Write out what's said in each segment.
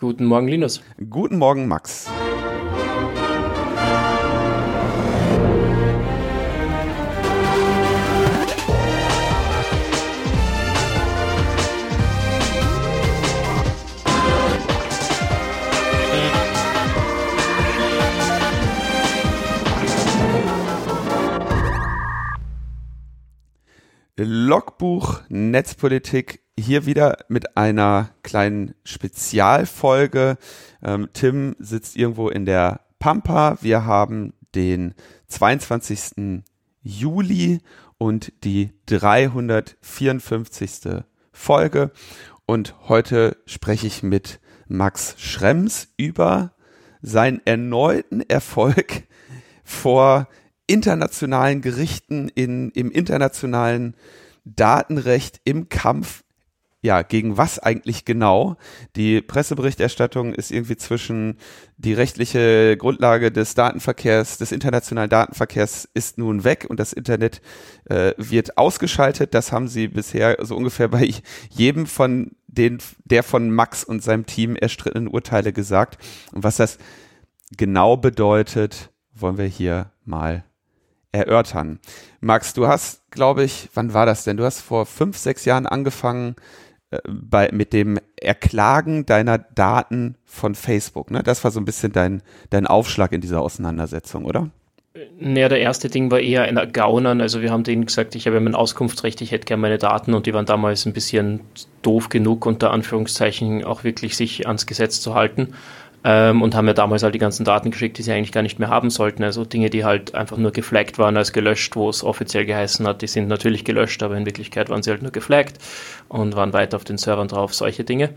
Guten Morgen, Linus. Guten Morgen, Max. Logbuch Netzpolitik hier wieder mit einer kleinen Spezialfolge. Ähm, Tim sitzt irgendwo in der Pampa. Wir haben den 22. Juli und die 354. Folge. Und heute spreche ich mit Max Schrems über seinen erneuten Erfolg vor internationalen Gerichten, in, im internationalen Datenrecht, im Kampf ja, gegen was eigentlich genau? Die Presseberichterstattung ist irgendwie zwischen die rechtliche Grundlage des Datenverkehrs, des internationalen Datenverkehrs ist nun weg und das Internet äh, wird ausgeschaltet. Das haben sie bisher so ungefähr bei jedem von den, der von Max und seinem Team erstrittenen Urteile gesagt. Und was das genau bedeutet, wollen wir hier mal erörtern. Max, du hast, glaube ich, wann war das denn? Du hast vor fünf, sechs Jahren angefangen bei, mit dem Erklagen deiner Daten von Facebook. Ne? Das war so ein bisschen dein, dein Aufschlag in dieser Auseinandersetzung, oder? Naja, der erste Ding war eher ein Gaunern. Also wir haben denen gesagt, ich habe ja mein Auskunftsrecht, ich hätte gerne meine Daten und die waren damals ein bisschen doof genug, unter Anführungszeichen auch wirklich sich ans Gesetz zu halten ähm, und haben ja damals halt die ganzen Daten geschickt, die sie eigentlich gar nicht mehr haben sollten. Also Dinge, die halt einfach nur geflaggt waren als gelöscht, wo es offiziell geheißen hat, die sind natürlich gelöscht, aber in Wirklichkeit waren sie halt nur geflaggt und waren weiter auf den Servern drauf, solche Dinge.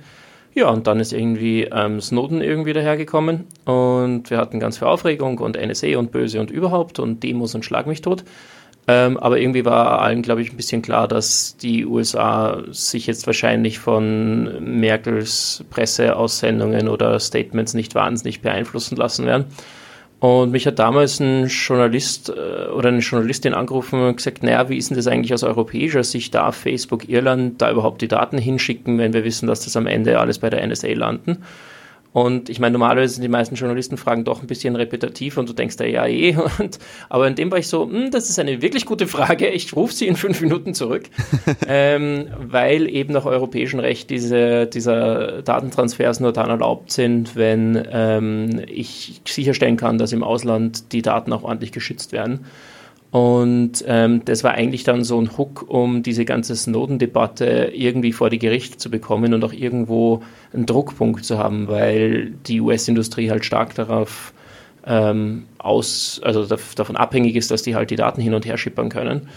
Ja, und dann ist irgendwie ähm, Snowden irgendwie dahergekommen und wir hatten ganz viel Aufregung und NSA und Böse und überhaupt und Demos und Schlag mich tot. Ähm, aber irgendwie war allen, glaube ich, ein bisschen klar, dass die USA sich jetzt wahrscheinlich von Merkels Presseaussendungen oder Statements nicht wahnsinnig beeinflussen lassen werden. Und mich hat damals ein Journalist äh, oder eine Journalistin angerufen und gesagt, naja, wie ist denn das eigentlich aus europäischer Sicht? Darf Facebook Irland da überhaupt die Daten hinschicken, wenn wir wissen, dass das am Ende alles bei der NSA landen? Und ich meine, normalerweise sind die meisten Journalisten Fragen doch ein bisschen repetitiv und du denkst da ja eh. Und, aber in dem war ich so, hm, das ist eine wirklich gute Frage. Ich rufe sie in fünf Minuten zurück, ähm, weil eben nach europäischem Recht diese, dieser Datentransfers nur dann erlaubt sind, wenn ähm, ich sicherstellen kann, dass im Ausland die Daten auch ordentlich geschützt werden. Und ähm, das war eigentlich dann so ein Hook, um diese ganze Snowden-Debatte irgendwie vor die Gerichte zu bekommen und auch irgendwo einen Druckpunkt zu haben, weil die US-Industrie halt stark darauf ähm, aus, also davon abhängig ist, dass die halt die Daten hin und her schippern können.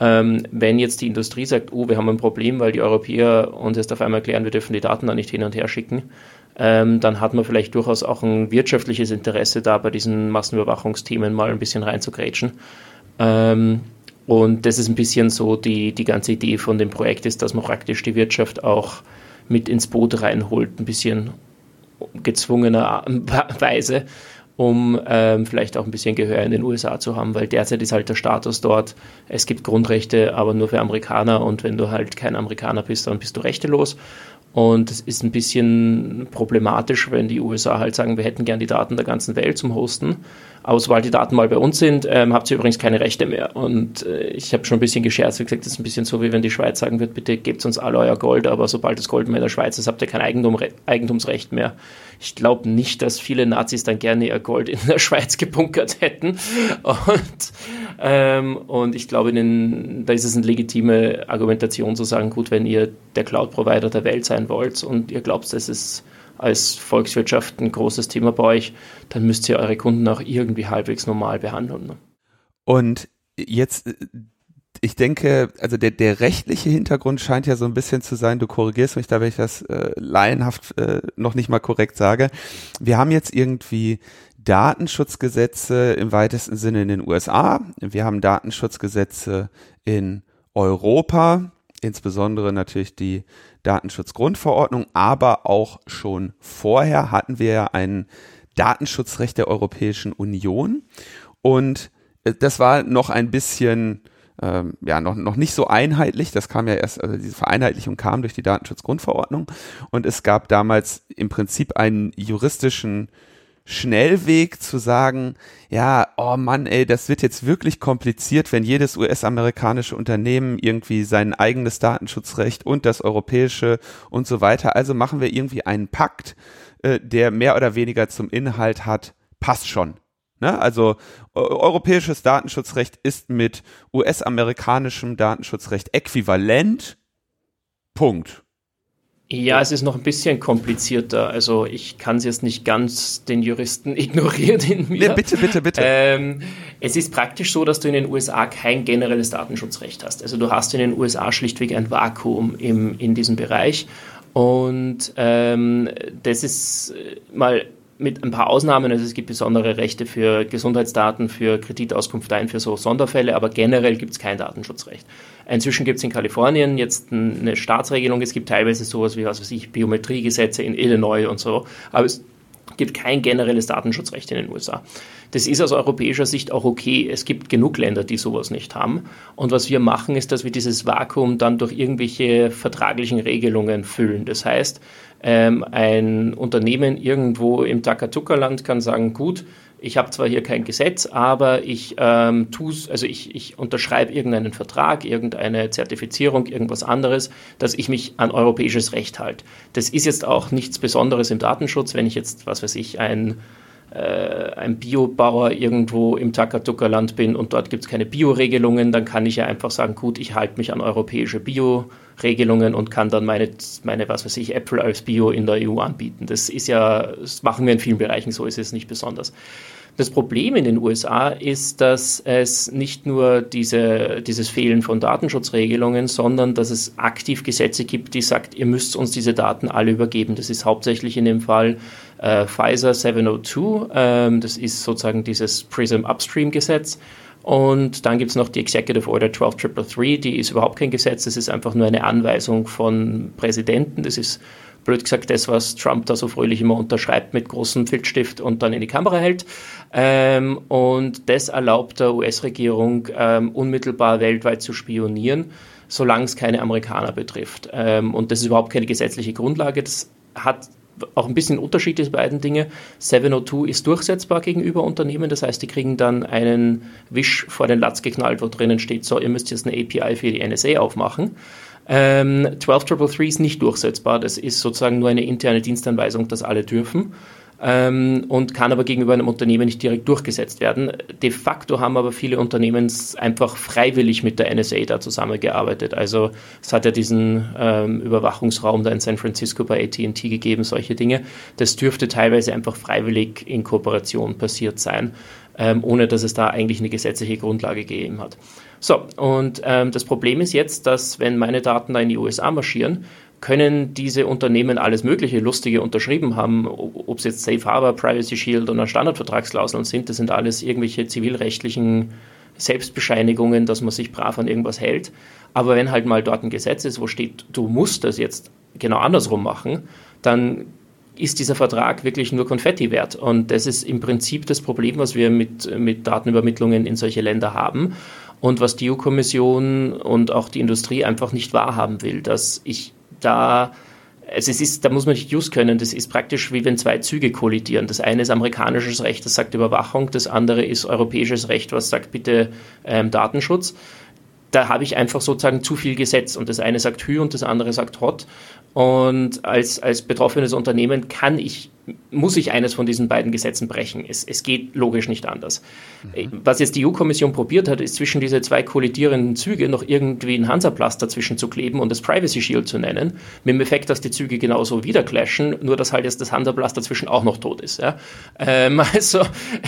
Ähm, wenn jetzt die Industrie sagt, oh, wir haben ein Problem, weil die Europäer uns jetzt auf einmal erklären, wir dürfen die Daten da nicht hin und her schicken, ähm, dann hat man vielleicht durchaus auch ein wirtschaftliches Interesse da, bei diesen Massenüberwachungsthemen mal ein bisschen reinzugrätschen. Ähm, und das ist ein bisschen so die, die ganze Idee von dem Projekt ist, dass man praktisch die Wirtschaft auch mit ins Boot reinholt, ein bisschen gezwungenerweise, um ähm, vielleicht auch ein bisschen Gehör in den USA zu haben, weil derzeit ist halt der Status dort, es gibt Grundrechte, aber nur für Amerikaner und wenn du halt kein Amerikaner bist, dann bist du rechtelos. Und es ist ein bisschen problematisch, wenn die USA halt sagen, wir hätten gern die Daten der ganzen Welt zum Hosten aber sobald die Daten mal bei uns sind, ähm, habt ihr übrigens keine Rechte mehr. Und äh, ich habe schon ein bisschen gescherzt, wie gesagt, das ist ein bisschen so, wie wenn die Schweiz sagen wird, bitte gebt uns alle euer Gold, aber sobald das Gold mehr in der Schweiz ist, habt ihr kein Eigentum, Eigentumsrecht mehr. Ich glaube nicht, dass viele Nazis dann gerne ihr Gold in der Schweiz gebunkert hätten. Und, ähm, und ich glaube, da ist es eine legitime Argumentation zu sagen, gut, wenn ihr der Cloud-Provider der Welt sein wollt und ihr glaubt, dass es als Volkswirtschaft ein großes Thema bei euch, dann müsst ihr eure Kunden auch irgendwie halbwegs normal behandeln. Ne? Und jetzt, äh, ich denke, also der, der rechtliche Hintergrund scheint ja so ein bisschen zu sein, du korrigierst mich da, wenn ich das äh, laienhaft äh, noch nicht mal korrekt sage. Wir haben jetzt irgendwie Datenschutzgesetze im weitesten Sinne in den USA. Wir haben Datenschutzgesetze in Europa, insbesondere natürlich die Datenschutzgrundverordnung, aber auch schon vorher hatten wir ja ein Datenschutzrecht der Europäischen Union und äh, das war noch ein bisschen ähm, ja noch, noch nicht so einheitlich. Das kam ja erst, also diese Vereinheitlichung kam durch die Datenschutzgrundverordnung und es gab damals im Prinzip einen juristischen Schnellweg zu sagen, ja, oh Mann, ey, das wird jetzt wirklich kompliziert, wenn jedes US-amerikanische Unternehmen irgendwie sein eigenes Datenschutzrecht und das europäische und so weiter. Also machen wir irgendwie einen Pakt, äh, der mehr oder weniger zum Inhalt hat, passt schon. Ne? Also europäisches Datenschutzrecht ist mit US-amerikanischem Datenschutzrecht äquivalent. Punkt. Ja, es ist noch ein bisschen komplizierter. Also ich kann es jetzt nicht ganz den Juristen ignorieren in mir. Nee, bitte, bitte, bitte. Ähm, es ist praktisch so, dass du in den USA kein generelles Datenschutzrecht hast. Also du hast in den USA schlichtweg ein Vakuum im, in diesem Bereich. Und ähm, das ist mal mit ein paar Ausnahmen. Also es gibt besondere Rechte für Gesundheitsdaten, für Kreditauskunft ein, für so Sonderfälle, aber generell gibt es kein Datenschutzrecht. Inzwischen gibt es in Kalifornien jetzt eine Staatsregelung. Es gibt teilweise sowas wie, was weiß ich, Biometriegesetze in Illinois und so. Aber es gibt kein generelles Datenschutzrecht in den USA. Das ist aus europäischer Sicht auch okay. Es gibt genug Länder, die sowas nicht haben. Und was wir machen, ist, dass wir dieses Vakuum dann durch irgendwelche vertraglichen Regelungen füllen. Das heißt, ähm, ein Unternehmen irgendwo im Takatuka-Land kann sagen, gut, ich habe zwar hier kein Gesetz, aber ich ähm, tu's, also ich, ich unterschreibe irgendeinen Vertrag, irgendeine Zertifizierung, irgendwas anderes, dass ich mich an europäisches Recht halte. Das ist jetzt auch nichts Besonderes im Datenschutz, wenn ich jetzt, was weiß ich, ein äh, ein Biobauer irgendwo im Takatuka-Land bin und dort gibt es keine Bio-Regelungen, dann kann ich ja einfach sagen, gut, ich halte mich an europäische Bio-Regelungen und kann dann meine, meine, was weiß ich, Apple als Bio in der EU anbieten. Das ist ja, das machen wir in vielen Bereichen so, ist es nicht besonders. Das Problem in den USA ist, dass es nicht nur diese, dieses Fehlen von Datenschutzregelungen, sondern dass es aktiv Gesetze gibt, die sagt, ihr müsst uns diese Daten alle übergeben. Das ist hauptsächlich in dem Fall äh, Pfizer 702. Ähm, das ist sozusagen dieses PRISM Upstream Gesetz. Und dann gibt es noch die Executive Order 12333, die ist überhaupt kein Gesetz, das ist einfach nur eine Anweisung von Präsidenten. Das ist blöd gesagt das, was Trump da so fröhlich immer unterschreibt mit großem Filzstift und dann in die Kamera hält. Ähm, und das erlaubt der US-Regierung ähm, unmittelbar weltweit zu spionieren, solange es keine Amerikaner betrifft. Ähm, und das ist überhaupt keine gesetzliche Grundlage. Das hat auch ein bisschen Unterschied diese beiden Dinge. 702 ist durchsetzbar gegenüber Unternehmen, das heißt, die kriegen dann einen Wisch vor den Latz geknallt, wo drinnen steht, so, ihr müsst jetzt eine API für die NSA aufmachen. Ähm, 12333 ist nicht durchsetzbar. Das ist sozusagen nur eine interne Dienstanweisung, dass alle dürfen. Ähm, und kann aber gegenüber einem Unternehmen nicht direkt durchgesetzt werden. De facto haben aber viele Unternehmen einfach freiwillig mit der NSA da zusammengearbeitet. Also es hat ja diesen ähm, Überwachungsraum da in San Francisco bei AT&T gegeben, solche Dinge. Das dürfte teilweise einfach freiwillig in Kooperation passiert sein, ähm, ohne dass es da eigentlich eine gesetzliche Grundlage gegeben hat. So, und ähm, das Problem ist jetzt, dass wenn meine Daten da in die USA marschieren, können diese Unternehmen alles Mögliche Lustige unterschrieben haben, ob es jetzt Safe Harbor, Privacy Shield oder Standardvertragsklauseln sind, das sind alles irgendwelche zivilrechtlichen Selbstbescheinigungen, dass man sich brav an irgendwas hält. Aber wenn halt mal dort ein Gesetz ist, wo steht, du musst das jetzt genau andersrum machen, dann ist dieser Vertrag wirklich nur Konfetti wert. Und das ist im Prinzip das Problem, was wir mit, mit Datenübermittlungen in solche Länder haben und was die EU-Kommission und auch die Industrie einfach nicht wahrhaben will, dass ich da also es ist, da muss man nicht just können, das ist praktisch wie wenn zwei Züge kollidieren. Das eine ist amerikanisches Recht, das sagt Überwachung, das andere ist europäisches Recht, was sagt bitte ähm, Datenschutz. Da habe ich einfach sozusagen zu viel Gesetz und das eine sagt Hü und das andere sagt Hot. Und als, als betroffenes Unternehmen kann ich muss ich eines von diesen beiden Gesetzen brechen. Es, es geht logisch nicht anders. Mhm. Was jetzt die EU-Kommission probiert hat, ist zwischen diese zwei kollidierenden Züge noch irgendwie ein Hansaplast dazwischen zu kleben und das Privacy Shield zu nennen, mit dem Effekt, dass die Züge genauso wieder clashen, nur dass halt jetzt das Hansaplast dazwischen auch noch tot ist. Ja? Ähm, also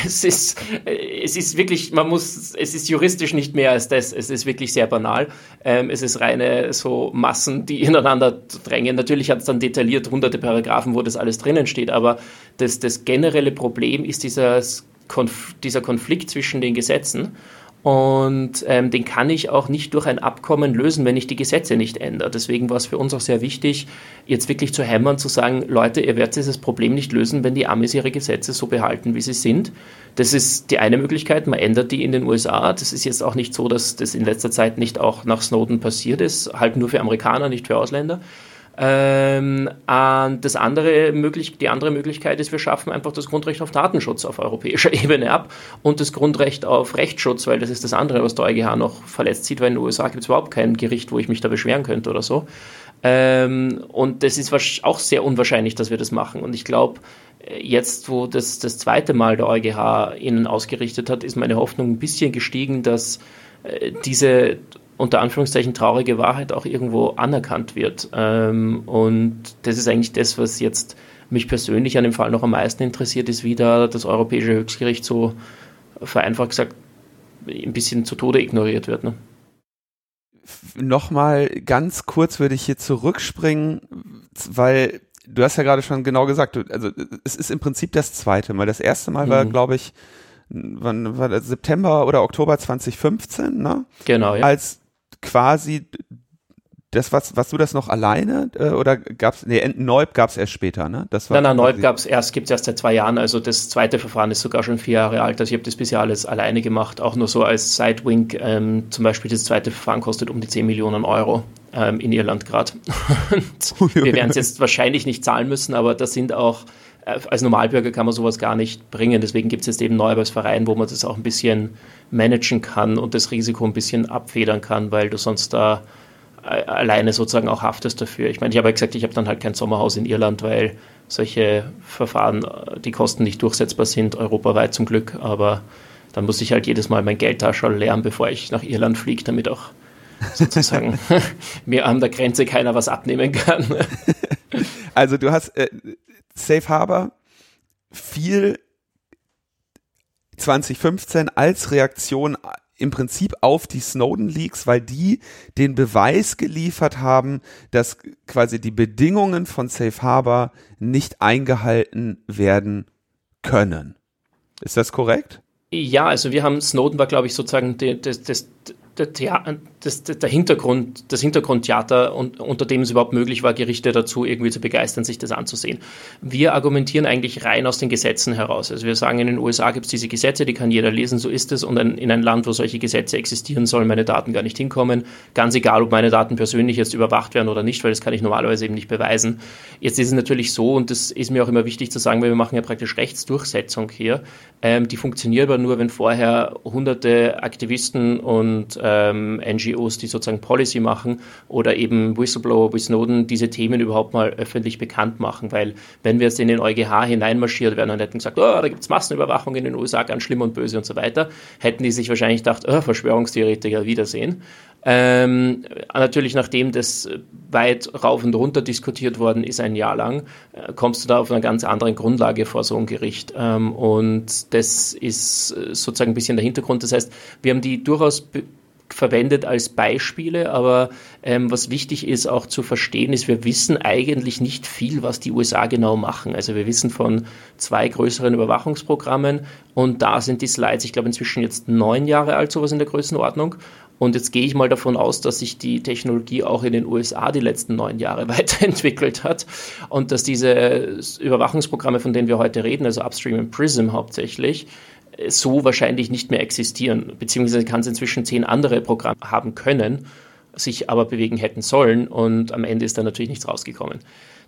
es ist, es ist wirklich, man muss, es ist juristisch nicht mehr als das, es ist wirklich sehr banal. Ähm, es ist reine so Massen, die ineinander drängen. Natürlich hat es dann detailliert hunderte Paragraphen, wo das alles drinnen steht, aber aber das, das generelle Problem ist dieser, Konf dieser Konflikt zwischen den Gesetzen. Und ähm, den kann ich auch nicht durch ein Abkommen lösen, wenn ich die Gesetze nicht ändere. Deswegen war es für uns auch sehr wichtig, jetzt wirklich zu hämmern, zu sagen, Leute, ihr werdet dieses Problem nicht lösen, wenn die Amis ihre Gesetze so behalten, wie sie sind. Das ist die eine Möglichkeit, man ändert die in den USA. Das ist jetzt auch nicht so, dass das in letzter Zeit nicht auch nach Snowden passiert ist, halt nur für Amerikaner, nicht für Ausländer. Ähm, das andere möglich, die andere Möglichkeit ist, wir schaffen einfach das Grundrecht auf Datenschutz auf europäischer Ebene ab und das Grundrecht auf Rechtsschutz, weil das ist das andere, was der EuGH noch verletzt sieht, weil in den USA gibt es überhaupt kein Gericht, wo ich mich da beschweren könnte oder so. Ähm, und das ist auch sehr unwahrscheinlich, dass wir das machen. Und ich glaube, jetzt, wo das das zweite Mal der EuGH ihnen ausgerichtet hat, ist meine Hoffnung ein bisschen gestiegen, dass äh, diese unter Anführungszeichen traurige Wahrheit auch irgendwo anerkannt wird. Ähm, und das ist eigentlich das, was jetzt mich persönlich an dem Fall noch am meisten interessiert, ist, wie da das Europäische Höchstgericht so vereinfacht gesagt ein bisschen zu Tode ignoriert wird. Ne? Nochmal ganz kurz würde ich hier zurückspringen, weil du hast ja gerade schon genau gesagt, also es ist im Prinzip das zweite Mal. Das erste Mal war, mhm. glaube ich, wann war das, September oder Oktober 2015, ne? Genau, ja. Als quasi das, was, was du das noch alleine äh, oder gab's nee, Neub gab's erst später, ne? Das war nein, nein, Neub gab's erst, gibt's erst seit zwei Jahren, also das zweite Verfahren ist sogar schon vier Jahre alt, also ich habe das bisher alles alleine gemacht, auch nur so als Sidewink, ähm, zum Beispiel das zweite Verfahren kostet um die 10 Millionen Euro ähm, in Irland gerade. wir werden es jetzt wahrscheinlich nicht zahlen müssen, aber das sind auch als Normalbürger kann man sowas gar nicht bringen. Deswegen gibt es jetzt eben Verein, wo man das auch ein bisschen managen kann und das Risiko ein bisschen abfedern kann, weil du sonst da alleine sozusagen auch haftest dafür. Ich meine, ich habe ja gesagt, ich habe dann halt kein Sommerhaus in Irland, weil solche Verfahren, die Kosten nicht durchsetzbar sind, europaweit zum Glück, aber dann muss ich halt jedes Mal mein Geldtaschel leeren, bevor ich nach Irland fliege, damit auch sozusagen mir an der Grenze keiner was abnehmen kann. also du hast äh, Safe Harbor viel 2015 als Reaktion im Prinzip auf die Snowden Leaks, weil die den Beweis geliefert haben, dass quasi die Bedingungen von Safe Harbor nicht eingehalten werden können. Ist das korrekt? Ja, also wir haben Snowden war, glaube ich, sozusagen das, das, das, das, der Hintergrund, das Hintergrundtheater, unter dem es überhaupt möglich war, Gerichte dazu irgendwie zu begeistern, sich das anzusehen. Wir argumentieren eigentlich rein aus den Gesetzen heraus. Also wir sagen, in den USA gibt es diese Gesetze, die kann jeder lesen, so ist es. Und in ein Land, wo solche Gesetze existieren, sollen meine Daten gar nicht hinkommen. Ganz egal, ob meine Daten persönlich jetzt überwacht werden oder nicht, weil das kann ich normalerweise eben nicht beweisen. Jetzt ist es natürlich so, und das ist mir auch immer wichtig zu sagen, weil wir machen ja praktisch Rechtsdurchsetzung hier. Ähm, die funktioniert aber nur, wenn vorher hunderte Aktivisten und ähm, NGOs, die sozusagen Policy machen oder eben Whistleblower wie Snowden diese Themen überhaupt mal öffentlich bekannt machen, weil wenn wir jetzt in den EuGH hineinmarschiert wären und hätten gesagt, oh, da gibt es Massenüberwachung in den USA, ganz schlimm und böse und so weiter, hätten die sich wahrscheinlich gedacht, oh, Verschwörungstheoretiker, Wiedersehen. Ähm, natürlich, nachdem das weit rauf und runter diskutiert worden ist, ein Jahr lang, äh, kommst du da auf einer ganz anderen Grundlage vor so ein Gericht. Ähm, und das ist äh, sozusagen ein bisschen der Hintergrund. Das heißt, wir haben die durchaus verwendet als Beispiele, aber ähm, was wichtig ist auch zu verstehen, ist, wir wissen eigentlich nicht viel, was die USA genau machen. Also wir wissen von zwei größeren Überwachungsprogrammen und da sind die Slides, ich glaube inzwischen jetzt neun Jahre alt, sowas in der Größenordnung. Und jetzt gehe ich mal davon aus, dass sich die Technologie auch in den USA die letzten neun Jahre weiterentwickelt hat und dass diese Überwachungsprogramme, von denen wir heute reden, also Upstream und Prism hauptsächlich, so wahrscheinlich nicht mehr existieren, beziehungsweise kann es inzwischen zehn andere Programme haben können, sich aber bewegen hätten sollen und am Ende ist da natürlich nichts rausgekommen.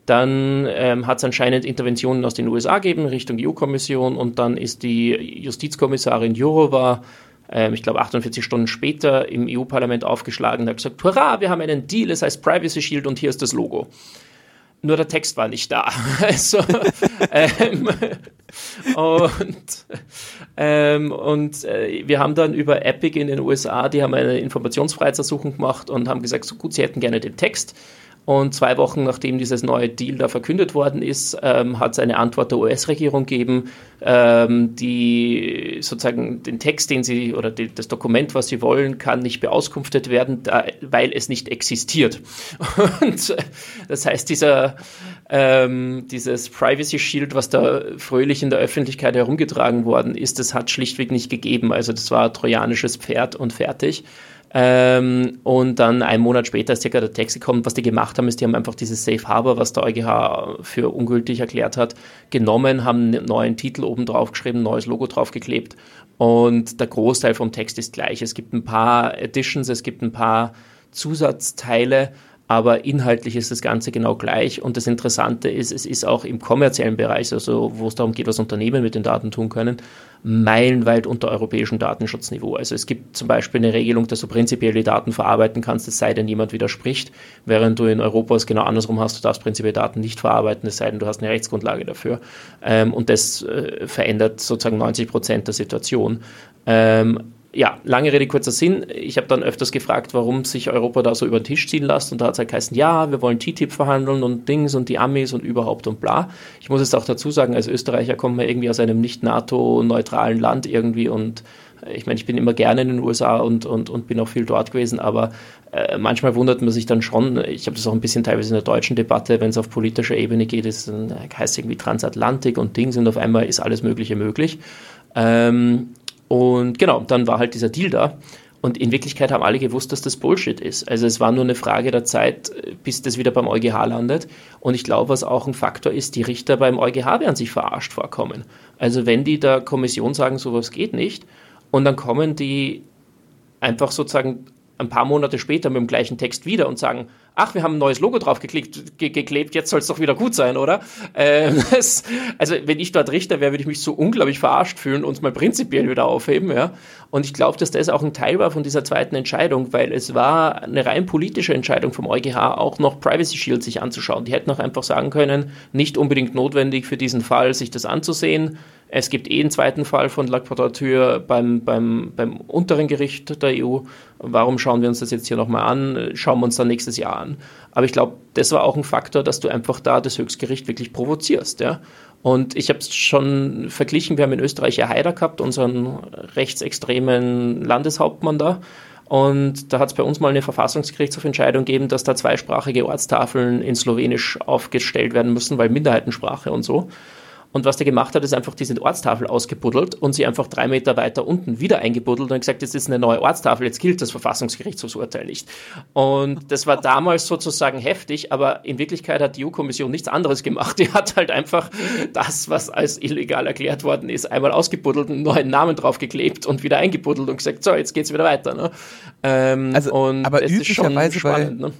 Dann ähm, hat es anscheinend Interventionen aus den USA gegeben Richtung EU-Kommission und dann ist die Justizkommissarin Jourova, ähm, ich glaube 48 Stunden später, im EU-Parlament aufgeschlagen und hat gesagt, hurra, wir haben einen Deal, es heißt Privacy Shield und hier ist das Logo nur der Text war nicht da. Also, ähm, und ähm, und äh, wir haben dann über Epic in den USA, die haben eine Informationsfreiheitsersuchung gemacht und haben gesagt, so gut, sie hätten gerne den Text. Und zwei Wochen nachdem dieses neue Deal da verkündet worden ist, ähm, hat es eine Antwort der US-Regierung gegeben, ähm, die sozusagen den Text, den sie oder die, das Dokument, was sie wollen, kann nicht beauskunftet werden, da, weil es nicht existiert. Und äh, das heißt, dieser ähm, dieses Privacy Shield, was da fröhlich in der Öffentlichkeit herumgetragen worden ist, das hat schlichtweg nicht gegeben. Also das war trojanisches Pferd und fertig. Ähm, und dann einen Monat später ist circa der Text gekommen. Was die gemacht haben, ist, die haben einfach dieses Safe Harbor, was der EuGH für ungültig erklärt hat, genommen, haben einen neuen Titel oben drauf geschrieben, neues Logo draufgeklebt und der Großteil vom Text ist gleich. Es gibt ein paar Additions, es gibt ein paar Zusatzteile, aber inhaltlich ist das Ganze genau gleich. Und das Interessante ist, es ist auch im kommerziellen Bereich, also wo es darum geht, was Unternehmen mit den Daten tun können, meilenweit unter europäischem Datenschutzniveau. Also es gibt zum Beispiel eine Regelung, dass du prinzipiell die Daten verarbeiten kannst, es sei denn, jemand widerspricht, während du in Europa es genau andersrum hast, du darfst prinzipiell Daten nicht verarbeiten, es sei denn, du hast eine Rechtsgrundlage dafür. Ähm, und das äh, verändert sozusagen 90 Prozent der Situation. Ähm, ja, lange Rede, kurzer Sinn. Ich habe dann öfters gefragt, warum sich Europa da so über den Tisch ziehen lässt. Und da hat es halt geheißen, ja, wir wollen TTIP verhandeln und Dings und die Amis und überhaupt und bla. Ich muss jetzt auch dazu sagen, als Österreicher kommt man irgendwie aus einem nicht NATO-neutralen Land irgendwie und äh, ich meine, ich bin immer gerne in den USA und, und, und bin auch viel dort gewesen, aber äh, manchmal wundert man sich dann schon, ich habe das auch ein bisschen teilweise in der deutschen Debatte, wenn es auf politischer Ebene geht, ist, dann heißt irgendwie Transatlantik und Dings und auf einmal ist alles Mögliche möglich. Ähm, und genau, dann war halt dieser Deal da. Und in Wirklichkeit haben alle gewusst, dass das Bullshit ist. Also es war nur eine Frage der Zeit, bis das wieder beim EuGH landet. Und ich glaube, was auch ein Faktor ist, die Richter beim EuGH werden sich verarscht vorkommen. Also wenn die der Kommission sagen, sowas geht nicht, und dann kommen die einfach sozusagen ein paar Monate später mit dem gleichen Text wieder und sagen, ach, wir haben ein neues Logo drauf geklickt, ge geklebt, jetzt soll es doch wieder gut sein, oder? Ähm, das, also wenn ich dort Richter wäre, würde ich mich so unglaublich verarscht fühlen und mal prinzipiell wieder aufheben, ja. Und ich glaube, dass das auch ein Teil war von dieser zweiten Entscheidung, weil es war eine rein politische Entscheidung vom EuGH, auch noch Privacy Shield sich anzuschauen. Die hätten auch einfach sagen können, nicht unbedingt notwendig für diesen Fall, sich das anzusehen, es gibt eh einen zweiten Fall von La Quadrature beim, beim, beim unteren Gericht der EU. Warum schauen wir uns das jetzt hier nochmal an? Schauen wir uns dann nächstes Jahr an. Aber ich glaube, das war auch ein Faktor, dass du einfach da das Höchstgericht wirklich provozierst. Ja? Und ich habe es schon verglichen, wir haben in Österreich ja Haider gehabt, unseren rechtsextremen Landeshauptmann da. Und da hat es bei uns mal eine Verfassungsgerichtsentscheidung gegeben, dass da zweisprachige Ortstafeln in Slowenisch aufgestellt werden müssen, weil Minderheitensprache und so. Und was der gemacht hat, ist einfach diese Ortstafel ausgebuddelt und sie einfach drei Meter weiter unten wieder eingebuddelt und gesagt, jetzt ist eine neue Ortstafel, jetzt gilt das Verfassungsgerichtshofsurteil nicht. Und das war damals sozusagen heftig, aber in Wirklichkeit hat die EU-Kommission nichts anderes gemacht. Die hat halt einfach das, was als illegal erklärt worden ist, einmal ausgebuddelt, einen neuen Namen draufgeklebt und wieder eingebuddelt und gesagt, so, jetzt geht's wieder weiter. Ne? Ähm, also, aber üblicherweise spannend, bei, ne?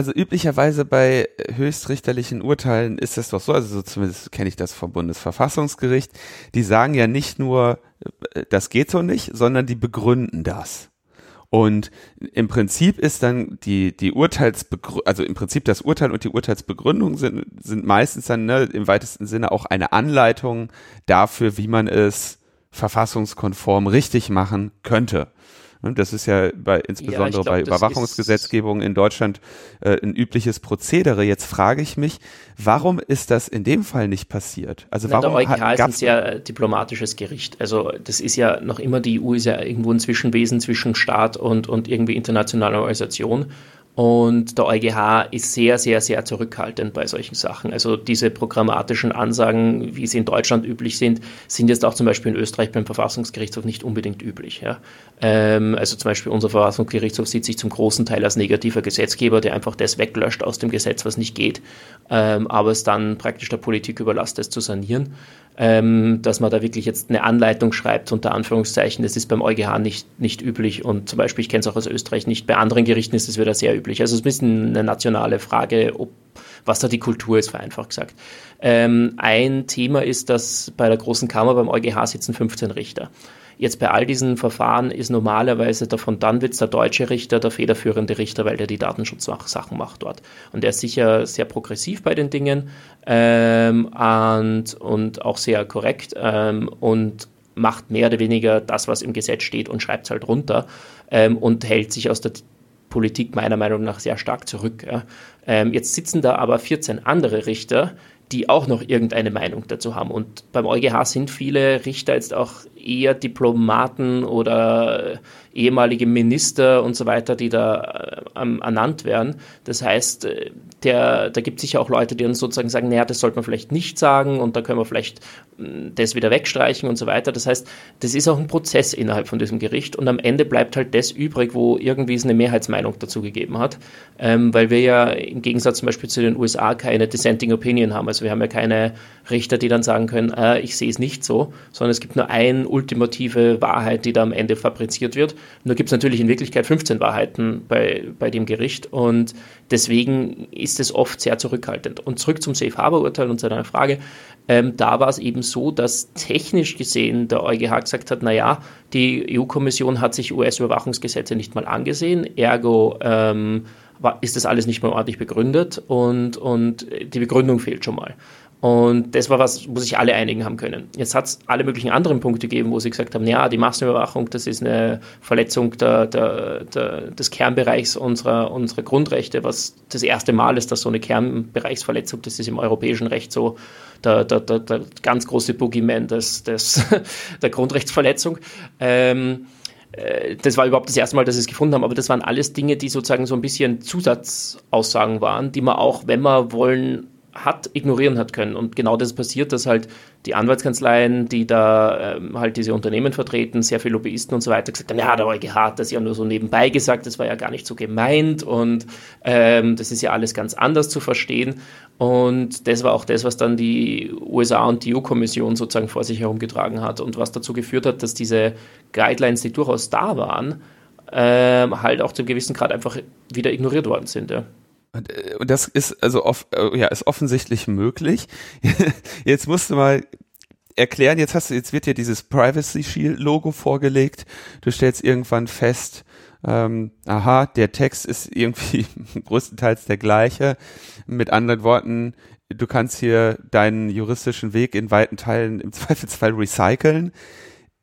Also üblicherweise bei höchstrichterlichen Urteilen ist es doch so, also so zumindest kenne ich das vom Bundesverfassungsgericht, die sagen ja nicht nur, äh, das geht so nicht, sondern die begründen das. Und im Prinzip ist dann die, die Urteilsbegründung, also im Prinzip das Urteil und die Urteilsbegründung sind, sind meistens dann ne, im weitesten Sinne auch eine Anleitung dafür, wie man es verfassungskonform richtig machen könnte. Das ist ja bei, insbesondere ja, glaub, bei Überwachungsgesetzgebung in Deutschland äh, ein übliches Prozedere. Jetzt frage ich mich, warum ist das in dem Fall nicht passiert? Also Na, warum der EuGH ist ein sehr äh, diplomatisches Gericht. Also das ist ja noch immer, die EU ist ja irgendwo ein Zwischenwesen zwischen Staat und, und irgendwie internationaler Organisation. Und der EuGH ist sehr, sehr, sehr zurückhaltend bei solchen Sachen. Also diese programmatischen Ansagen, wie sie in Deutschland üblich sind, sind jetzt auch zum Beispiel in Österreich beim Verfassungsgerichtshof nicht unbedingt üblich. Ja. Ähm, also zum Beispiel unser Verfassungsgerichtshof sieht sich zum großen Teil als negativer Gesetzgeber, der einfach das weglöscht aus dem Gesetz, was nicht geht, ähm, aber es dann praktisch der Politik überlässt, das zu sanieren ähm, dass man da wirklich jetzt eine Anleitung schreibt, unter Anführungszeichen. Das ist beim EuGH nicht, nicht üblich und zum Beispiel, ich kenne es auch aus Österreich nicht, bei anderen Gerichten ist es wieder sehr üblich. Also es ist ein bisschen eine nationale Frage, ob, was da die Kultur ist, vereinfacht gesagt. Ähm, ein Thema ist, dass bei der Großen Kammer beim EuGH sitzen 15 Richter. Jetzt bei all diesen Verfahren ist normalerweise der von Danwitz der deutsche Richter der federführende Richter, weil der die Datenschutzsachen macht dort. Und er ist sicher sehr progressiv bei den Dingen ähm, und, und auch sehr korrekt ähm, und macht mehr oder weniger das, was im Gesetz steht und schreibt es halt runter ähm, und hält sich aus der Politik meiner Meinung nach sehr stark zurück. Ja. Ähm, jetzt sitzen da aber 14 andere Richter, die auch noch irgendeine Meinung dazu haben. Und beim EuGH sind viele Richter jetzt auch eher Diplomaten oder ehemalige Minister und so weiter, die da äh, ernannt werden. Das heißt, äh, der, da gibt es sicher auch Leute, die uns sozusagen sagen, naja, das sollte man vielleicht nicht sagen und da können wir vielleicht mm, das wieder wegstreichen und so weiter. Das heißt, das ist auch ein Prozess innerhalb von diesem Gericht und am Ende bleibt halt das übrig, wo irgendwie es eine Mehrheitsmeinung dazu gegeben hat, ähm, weil wir ja im Gegensatz zum Beispiel zu den USA keine Dissenting Opinion haben. Also wir haben ja keine Richter, die dann sagen können, äh, ich sehe es nicht so, sondern es gibt nur eine ultimative Wahrheit, die da am Ende fabriziert wird. Nur gibt es natürlich in Wirklichkeit 15 Wahrheiten bei, bei dem Gericht und deswegen ist es oft sehr zurückhaltend. Und zurück zum Safe Harbor Urteil und zu deiner Frage. Ähm, da war es eben so, dass technisch gesehen der EuGH gesagt hat, naja, die EU-Kommission hat sich US-Überwachungsgesetze nicht mal angesehen, ergo ähm, ist das alles nicht mehr ordentlich begründet und, und die Begründung fehlt schon mal. Und das war was, wo sich alle einigen haben können. Jetzt hat es alle möglichen anderen Punkte gegeben, wo sie gesagt haben, ja, die Massenüberwachung, das ist eine Verletzung der, der, der, des Kernbereichs unserer, unserer Grundrechte, was das erste Mal ist, dass so eine Kernbereichsverletzung, das ist im europäischen Recht so der, der, der, der ganz große Boogeyman des, des, der Grundrechtsverletzung. Ähm, äh, das war überhaupt das erste Mal, dass sie es gefunden haben, aber das waren alles Dinge, die sozusagen so ein bisschen Zusatzaussagen waren, die man auch, wenn wir wollen, hat ignorieren hat können. Und genau das passiert, dass halt die Anwaltskanzleien, die da ähm, halt diese Unternehmen vertreten, sehr viele Lobbyisten und so weiter gesagt haben, ja, der EuGH hat das ja nur so nebenbei gesagt, das war ja gar nicht so gemeint und ähm, das ist ja alles ganz anders zu verstehen. Und das war auch das, was dann die USA und die EU-Kommission sozusagen vor sich herumgetragen hat und was dazu geführt hat, dass diese Guidelines, die durchaus da waren, ähm, halt auch zum gewissen Grad einfach wieder ignoriert worden sind. Ja. Und, äh, und das ist also off, äh, ja, ist offensichtlich möglich. Jetzt musst du mal erklären, jetzt hast du, jetzt wird dir dieses Privacy Shield Logo vorgelegt. Du stellst irgendwann fest, ähm, aha, der Text ist irgendwie größtenteils der gleiche. Mit anderen Worten, du kannst hier deinen juristischen Weg in weiten Teilen im Zweifelsfall recyceln.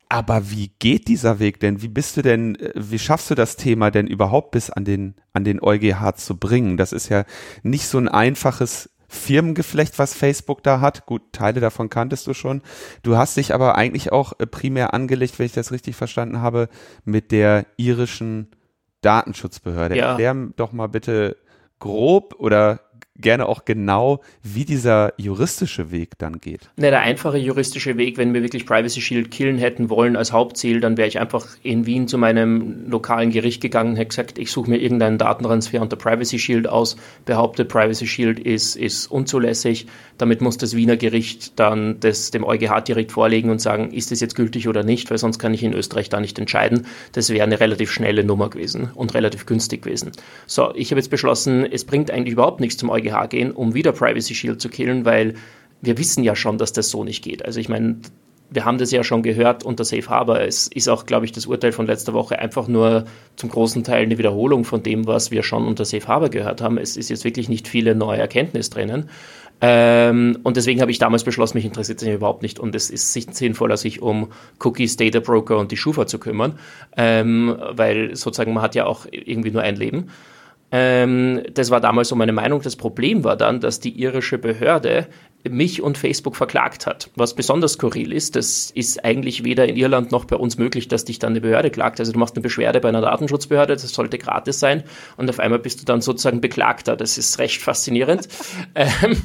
Aber wie geht dieser Weg denn? Wie bist du denn, äh, wie schaffst du das Thema denn überhaupt bis an den, an den EuGH zu bringen? Das ist ja nicht so ein einfaches Firmengeflecht, was Facebook da hat. Gut, Teile davon kanntest du schon. Du hast dich aber eigentlich auch äh, primär angelegt, wenn ich das richtig verstanden habe, mit der irischen Datenschutzbehörde. Ja. Erklär doch mal bitte grob oder gerne auch genau, wie dieser juristische Weg dann geht. Ne, der einfache juristische Weg, wenn wir wirklich Privacy Shield killen hätten wollen als Hauptziel, dann wäre ich einfach in Wien zu meinem lokalen Gericht gegangen und hätte gesagt, ich suche mir irgendeinen Datentransfer unter Privacy Shield aus, behaupte, Privacy Shield ist, ist unzulässig. Damit muss das Wiener Gericht dann das dem EuGH direkt vorlegen und sagen, ist das jetzt gültig oder nicht, weil sonst kann ich in Österreich da nicht entscheiden. Das wäre eine relativ schnelle Nummer gewesen und relativ günstig gewesen. So, ich habe jetzt beschlossen, es bringt eigentlich überhaupt nichts zum EuGH EuGH gehen, um wieder Privacy Shield zu killen, weil wir wissen ja schon, dass das so nicht geht. Also ich meine, wir haben das ja schon gehört unter Safe Harbor. Es ist auch, glaube ich, das Urteil von letzter Woche einfach nur zum großen Teil eine Wiederholung von dem, was wir schon unter Safe Harbor gehört haben. Es ist jetzt wirklich nicht viele neue Erkenntnis drinnen. Ähm, und deswegen habe ich damals beschlossen, mich interessiert es überhaupt nicht und es ist sinnvoller, sich um Cookies, Data Broker und die Schufa zu kümmern, ähm, weil sozusagen man hat ja auch irgendwie nur ein Leben. Ähm, das war damals so meine Meinung. Das Problem war dann, dass die irische Behörde mich und Facebook verklagt hat. Was besonders skurril ist, das ist eigentlich weder in Irland noch bei uns möglich, dass dich dann eine Behörde klagt. Also du machst eine Beschwerde bei einer Datenschutzbehörde, das sollte gratis sein und auf einmal bist du dann sozusagen Beklagter. Das ist recht faszinierend. ähm,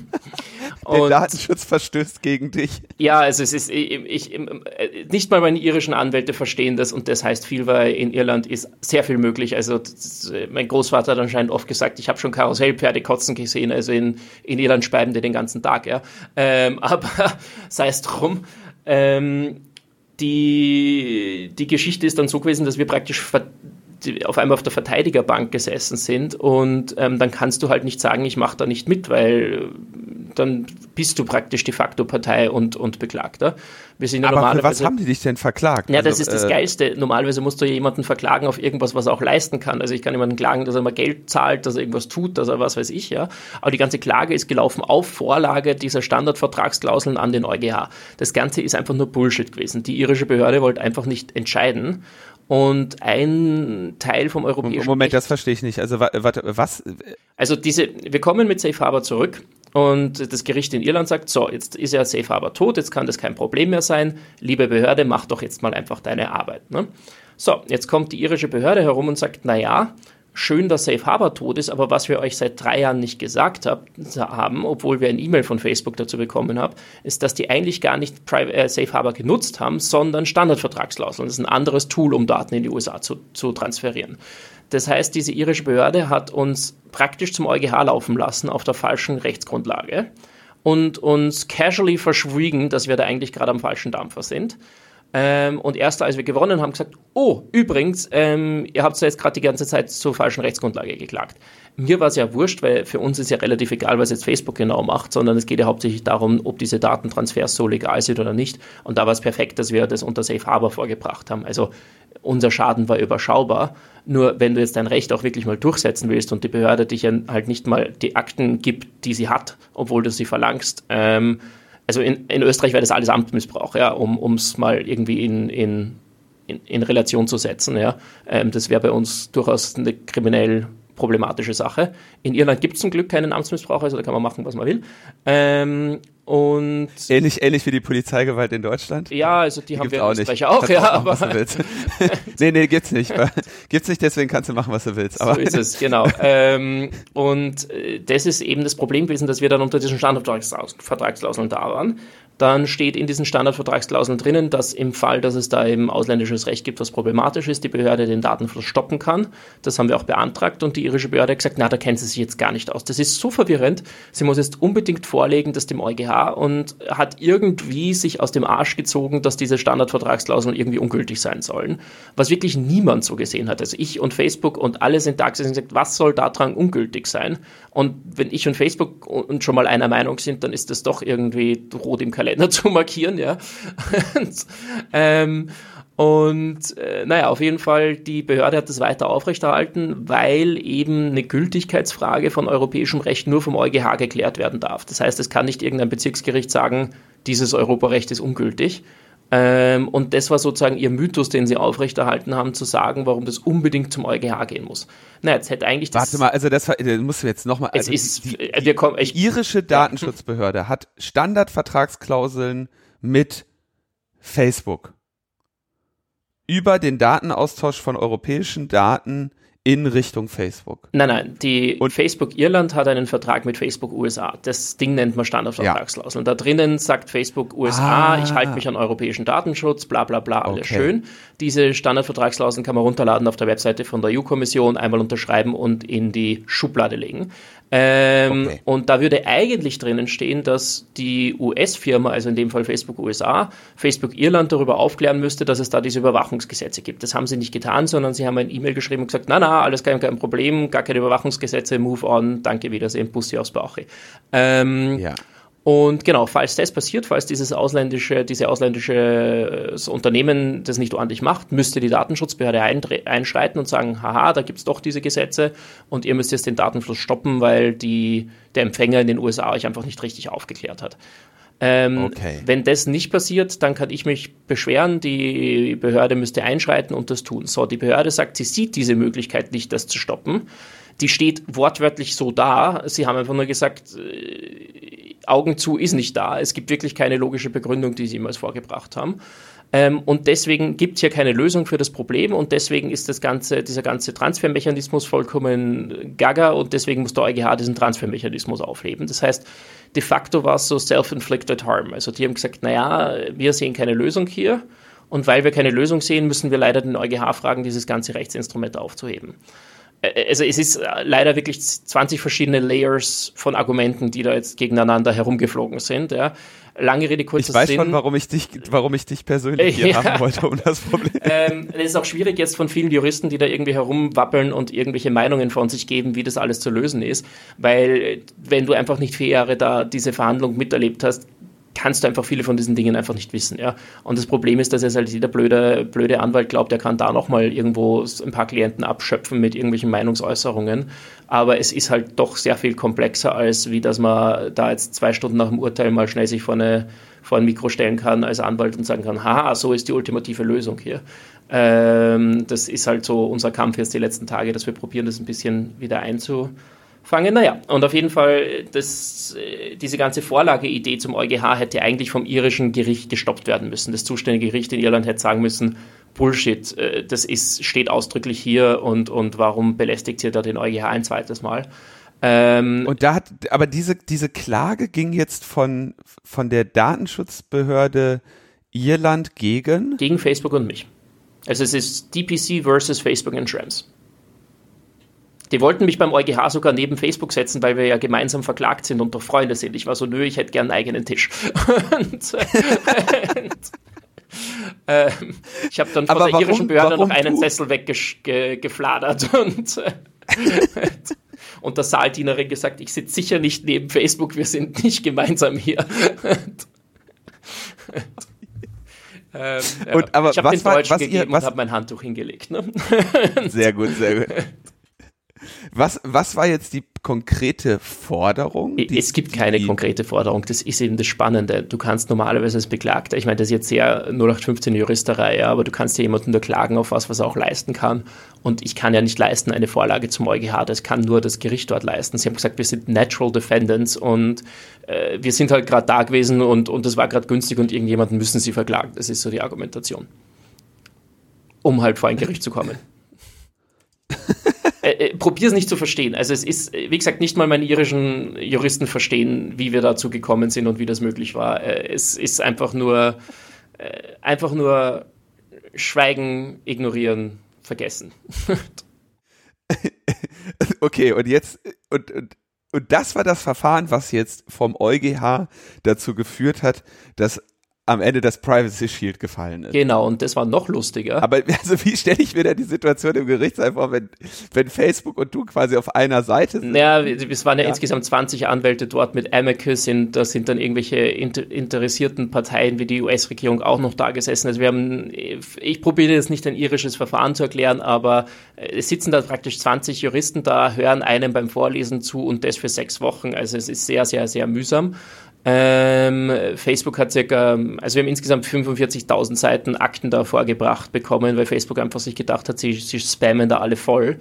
der Datenschutz verstößt gegen dich. Ja, also es ist, ich, ich, nicht mal meine irischen Anwälte verstehen das und das heißt viel, weil in Irland ist sehr viel möglich. Also das, mein Großvater hat anscheinend oft gesagt, ich habe schon Karussellpferde kotzen gesehen, also in, in Irland speiben die den ganzen Tag, ja. Ähm, aber sei es drum. Ähm, die, die Geschichte ist dann so gewesen, dass wir praktisch auf einmal auf der Verteidigerbank gesessen sind und ähm, dann kannst du halt nicht sagen, ich mache da nicht mit, weil dann bist du praktisch de facto Partei und, und Beklagter. Wir sind ja Aber für was haben die dich denn verklagt? Ja, das also, ist das äh, Geilste. Normalerweise musst du jemanden verklagen auf irgendwas, was er auch leisten kann. Also ich kann jemanden klagen, dass er mal Geld zahlt, dass er irgendwas tut, dass er was weiß ich, ja. Aber die ganze Klage ist gelaufen auf Vorlage dieser Standardvertragsklauseln an den EuGH. Das Ganze ist einfach nur Bullshit gewesen. Die irische Behörde wollte einfach nicht entscheiden Und ein Teil vom europäischen Moment, Recht, das verstehe ich nicht. Also warte, was? Also diese, wir kommen mit Safe Harbor zurück und das Gericht in Irland sagt, so, jetzt ist ja Safe Harbor tot, jetzt kann das kein Problem mehr sein. Liebe Behörde, mach doch jetzt mal einfach deine Arbeit. Ne? So, jetzt kommt die irische Behörde herum und sagt, na ja, schön, dass Safe Harbor tot ist, aber was wir euch seit drei Jahren nicht gesagt hab, haben, obwohl wir ein E-Mail von Facebook dazu bekommen haben, ist, dass die eigentlich gar nicht Private, äh, Safe Harbor genutzt haben, sondern Standardvertragsklauseln. Das ist ein anderes Tool, um Daten in die USA zu, zu transferieren. Das heißt, diese irische Behörde hat uns praktisch zum EuGH laufen lassen auf der falschen Rechtsgrundlage und uns casually verschwiegen, dass wir da eigentlich gerade am falschen Dampfer sind. Ähm, und erst als wir gewonnen haben, gesagt, oh, übrigens, ähm, ihr habt ja jetzt gerade die ganze Zeit zur falschen Rechtsgrundlage geklagt. Mir war es ja wurscht, weil für uns ist ja relativ egal, was jetzt Facebook genau macht, sondern es geht ja hauptsächlich darum, ob diese Datentransfers so legal sind oder nicht. Und da war es perfekt, dass wir das unter Safe Harbor vorgebracht haben. Also unser Schaden war überschaubar. Nur wenn du jetzt dein Recht auch wirklich mal durchsetzen willst und die Behörde dich halt nicht mal die Akten gibt, die sie hat, obwohl du sie verlangst, ähm, also in, in Österreich wäre das alles Amtsmissbrauch, ja, um es mal irgendwie in, in, in, in, Relation zu setzen. Ja. Ähm, das wäre bei uns durchaus eine kriminell problematische Sache. In Irland gibt es zum Glück keinen Amtsmissbrauch, also da kann man machen, was man will. Ähm, und ähnlich, ähnlich wie die Polizeigewalt in Deutschland? Ja, also die, die haben wir in Österreich auch, auch ja, auch aber. nee, nee, gibt's nicht. gibt's nicht, deswegen kannst du machen, was du willst. Aber so ist es, genau. ähm, und äh, das ist eben das Problem gewesen, dass wir dann unter diesen Standardvertragsklauseln da waren dann steht in diesen Standardvertragsklauseln drinnen, dass im Fall, dass es da eben ausländisches Recht gibt, was problematisch ist, die Behörde den Datenfluss stoppen kann. Das haben wir auch beantragt und die irische Behörde hat gesagt, na, da kennt sie sich jetzt gar nicht aus. Das ist so verwirrend. Sie muss jetzt unbedingt vorlegen, das dem EuGH und hat irgendwie sich aus dem Arsch gezogen, dass diese Standardvertragsklauseln irgendwie ungültig sein sollen, was wirklich niemand so gesehen hat. Also ich und Facebook und alle sind da gesessen und gesagt, was soll daran ungültig sein? Und wenn ich und Facebook und schon mal einer Meinung sind, dann ist das doch irgendwie rot im Kalender zu markieren, ja. und, ähm, und äh, naja, auf jeden Fall, die Behörde hat das weiter aufrechterhalten, weil eben eine Gültigkeitsfrage von europäischem Recht nur vom EuGH geklärt werden darf. Das heißt, es kann nicht irgendein Bezirksgericht sagen, dieses Europarecht ist ungültig, ähm, und das war sozusagen ihr Mythos, den sie aufrechterhalten haben, zu sagen, warum das unbedingt zum EuGH gehen muss. Na, jetzt hätte eigentlich das. Warte mal, also das, das musst du jetzt nochmal. Also es ist, die, die, wir kommen, ich, die irische Datenschutzbehörde hat Standardvertragsklauseln mit Facebook über den Datenaustausch von europäischen Daten in Richtung Facebook. Nein, nein, die und Facebook Irland hat einen Vertrag mit Facebook USA. Das Ding nennt man Standardvertragsklausel. Ja. Da drinnen sagt Facebook USA, ah. ich halte mich an europäischen Datenschutz, bla bla bla, alles okay. schön. Diese Standardvertragsklauseln kann man runterladen auf der Webseite von der EU-Kommission, einmal unterschreiben und in die Schublade legen. Ähm, okay. Und da würde eigentlich drinnen stehen, dass die US-Firma, also in dem Fall Facebook USA, Facebook Irland darüber aufklären müsste, dass es da diese Überwachungsgesetze gibt. Das haben sie nicht getan, sondern sie haben ein E-Mail geschrieben und gesagt, na na, alles kein, kein Problem, gar keine Überwachungsgesetze, move on, danke, Wiedersehen, Bussi aufs Bauche. Ähm, ja. Und genau, falls das passiert, falls dieses ausländische, diese ausländische äh, Unternehmen das nicht ordentlich macht, müsste die Datenschutzbehörde einschreiten und sagen, haha, da gibt's doch diese Gesetze und ihr müsst jetzt den Datenfluss stoppen, weil die, der Empfänger in den USA euch einfach nicht richtig aufgeklärt hat. Ähm, okay. Wenn das nicht passiert, dann kann ich mich beschweren, die Behörde müsste einschreiten und das tun. So, die Behörde sagt, sie sieht diese Möglichkeit nicht, das zu stoppen. Die steht wortwörtlich so da. Sie haben einfach nur gesagt, äh, Augen zu ist nicht da. Es gibt wirklich keine logische Begründung, die sie jemals vorgebracht haben. Ähm, und deswegen gibt es hier keine Lösung für das Problem und deswegen ist das ganze, dieser ganze Transfermechanismus vollkommen gaga und deswegen muss der EuGH diesen Transfermechanismus aufheben. Das heißt, de facto war es so self-inflicted harm. Also die haben gesagt, naja, wir sehen keine Lösung hier und weil wir keine Lösung sehen, müssen wir leider den EuGH fragen, dieses ganze Rechtsinstrument aufzuheben. Also es ist äh, leider wirklich 20 verschiedene Layers von Argumenten, die da jetzt gegeneinander herumgeflogen sind. Ja. Lange Rede, kurzer Ich weiß Sinn. schon, warum ich dich, warum ich dich persönlich hier ja. haben wollte, um das Problem. Ähm, es ist auch schwierig jetzt von vielen Juristen, die da irgendwie herumwappeln und irgendwelche Meinungen von sich geben, wie das alles zu lösen ist, weil wenn du einfach nicht vier Jahre da diese Verhandlung miterlebt hast, kannst du einfach viele von diesen Dingen einfach nicht wissen, ja. Und das Problem ist, dass jetzt halt jeder blöde, blöde Anwalt glaubt, er kann da nochmal irgendwo ein paar Klienten abschöpfen mit irgendwelchen Meinungsäußerungen. Aber es ist halt doch sehr viel komplexer, als wie dass man da jetzt zwei Stunden nach dem Urteil mal schnell sich vor, eine, vor ein Mikro stellen kann als Anwalt und sagen kann, haha, so ist die ultimative Lösung hier. Ähm, das ist halt so unser Kampf jetzt die letzten Tage, dass wir probieren, das ein bisschen wieder einzufangen. Naja, und auf jeden Fall, das, äh, diese ganze Vorlageidee zum EuGH hätte eigentlich vom irischen Gericht gestoppt werden müssen. Das zuständige Gericht in Irland hätte sagen müssen, Bullshit, äh, das ist, steht ausdrücklich hier und, und warum belästigt ihr da den EuGH ein zweites Mal? Ähm, und da hat, aber diese, diese Klage ging jetzt von, von der Datenschutzbehörde Irland gegen? Gegen Facebook und mich. Also es ist DPC versus Facebook und Schrems. Die wollten mich beim EuGH sogar neben Facebook setzen, weil wir ja gemeinsam verklagt sind und doch Freunde sind. Ich war so, nö, ich hätte gern einen eigenen Tisch. und, und äh, ich habe dann von Aber der warum, irischen Behörde noch einen du? Sessel weggefladert und, äh, und der Saaldienerin gesagt, ich sitze sicher nicht neben Facebook, wir sind nicht gemeinsam hier. Ähm, und, aber ich habe den Deutschen was gegeben ihr, was, und habe mein Handtuch hingelegt. Ne? Sehr gut, sehr gut. Was, was war jetzt die konkrete Forderung? Die, es gibt keine konkrete Forderung. Das ist eben das Spannende. Du kannst normalerweise als Beklagter, ich meine, das ist jetzt sehr 0815 Juristerei, aber du kannst ja jemanden nur klagen auf was, was er auch leisten kann. Und ich kann ja nicht leisten eine Vorlage zum EuGH. Das kann nur das Gericht dort leisten. Sie haben gesagt, wir sind Natural Defendants und äh, wir sind halt gerade da gewesen und, und das war gerade günstig und irgendjemanden müssen sie verklagen. Das ist so die Argumentation. Um halt vor ein Gericht zu kommen. äh, äh probier es nicht zu verstehen. Also es ist, wie gesagt, nicht mal meine irischen Juristen verstehen, wie wir dazu gekommen sind und wie das möglich war. Äh, es ist einfach nur, äh, einfach nur schweigen, ignorieren, vergessen. okay, und jetzt, und, und, und das war das Verfahren, was jetzt vom EuGH dazu geführt hat, dass am Ende das Privacy Shield gefallen ist. Genau, und das war noch lustiger. Aber also wie stelle ich mir denn die Situation im Gerichtssaal vor, wenn, wenn Facebook und du quasi auf einer Seite sind? Ja, es waren ja, ja. insgesamt 20 Anwälte dort mit Amicus, sind, da sind dann irgendwelche inter interessierten Parteien wie die US-Regierung auch noch da gesessen. Also wir haben, ich probiere jetzt nicht ein irisches Verfahren zu erklären, aber es sitzen da praktisch 20 Juristen da, hören einem beim Vorlesen zu und das für sechs Wochen. Also es ist sehr, sehr, sehr mühsam. Ähm, Facebook hat circa, also wir haben insgesamt 45.000 Seiten Akten da vorgebracht bekommen, weil Facebook einfach sich gedacht hat, sie, sie spammen da alle voll.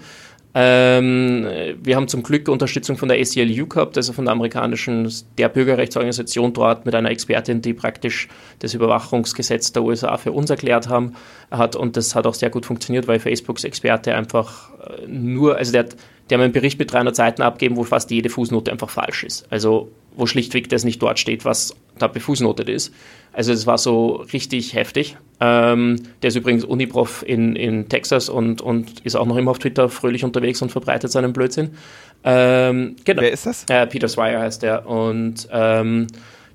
Ähm, wir haben zum Glück Unterstützung von der ACLU gehabt, also von der amerikanischen, der Bürgerrechtsorganisation dort mit einer Expertin, die praktisch das Überwachungsgesetz der USA für uns erklärt haben, hat. Und das hat auch sehr gut funktioniert, weil Facebooks Experte einfach äh, nur, also der hat einen Bericht mit 300 Seiten abgeben, wo fast jede Fußnote einfach falsch ist. Also wo schlichtweg das nicht dort steht, was da befußnotet ist. Also es war so richtig heftig. Ähm, der ist übrigens Uniprof in, in Texas und, und ist auch noch immer auf Twitter fröhlich unterwegs und verbreitet seinen Blödsinn. Ähm, genau. Wer ist das? Äh, Peter Swire heißt er. Und ähm,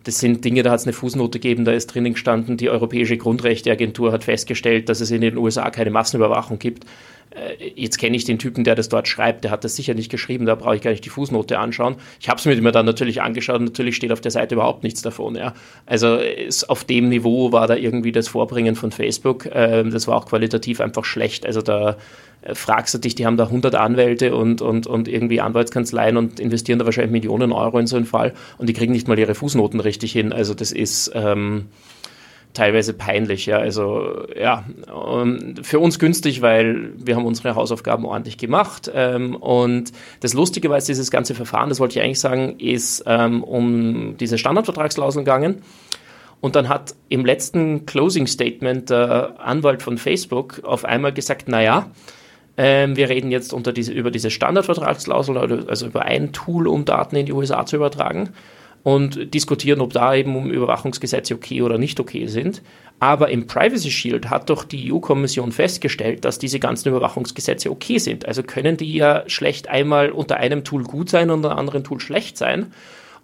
das sind Dinge, da hat es eine Fußnote gegeben, da ist drinnen gestanden, die Europäische Grundrechteagentur hat festgestellt, dass es in den USA keine Massenüberwachung gibt. Äh, jetzt kenne ich den Typen, der das dort schreibt, der hat das sicher nicht geschrieben, da brauche ich gar nicht die Fußnote anschauen. Ich habe es mir dann natürlich angeschaut natürlich steht auf der Seite überhaupt nichts davon. Ja. Also auf dem Niveau war da irgendwie das Vorbringen von Facebook. Ähm, das war auch qualitativ einfach schlecht. Also da äh, fragst du dich, die haben da 100 Anwälte und, und, und irgendwie Anwaltskanzleien und investieren da wahrscheinlich Millionen Euro in so einen Fall und die kriegen nicht mal ihre Fußnoten richtig hin. Also das ist... Ähm, teilweise peinlich. Ja, also ja, für uns günstig, weil wir haben unsere Hausaufgaben ordentlich gemacht. Ähm, und das Lustige war, dieses ganze Verfahren, das wollte ich eigentlich sagen, ist ähm, um diese Standardvertragsklauseln gegangen. Und dann hat im letzten Closing Statement der Anwalt von Facebook auf einmal gesagt, naja, ähm, wir reden jetzt diese, über diese Standardvertragsklausel, also über ein Tool, um Daten in die USA zu übertragen und diskutieren, ob da eben Überwachungsgesetze okay oder nicht okay sind. Aber im Privacy Shield hat doch die EU-Kommission festgestellt, dass diese ganzen Überwachungsgesetze okay sind. Also können die ja schlecht einmal unter einem Tool gut sein und unter einem anderen Tool schlecht sein.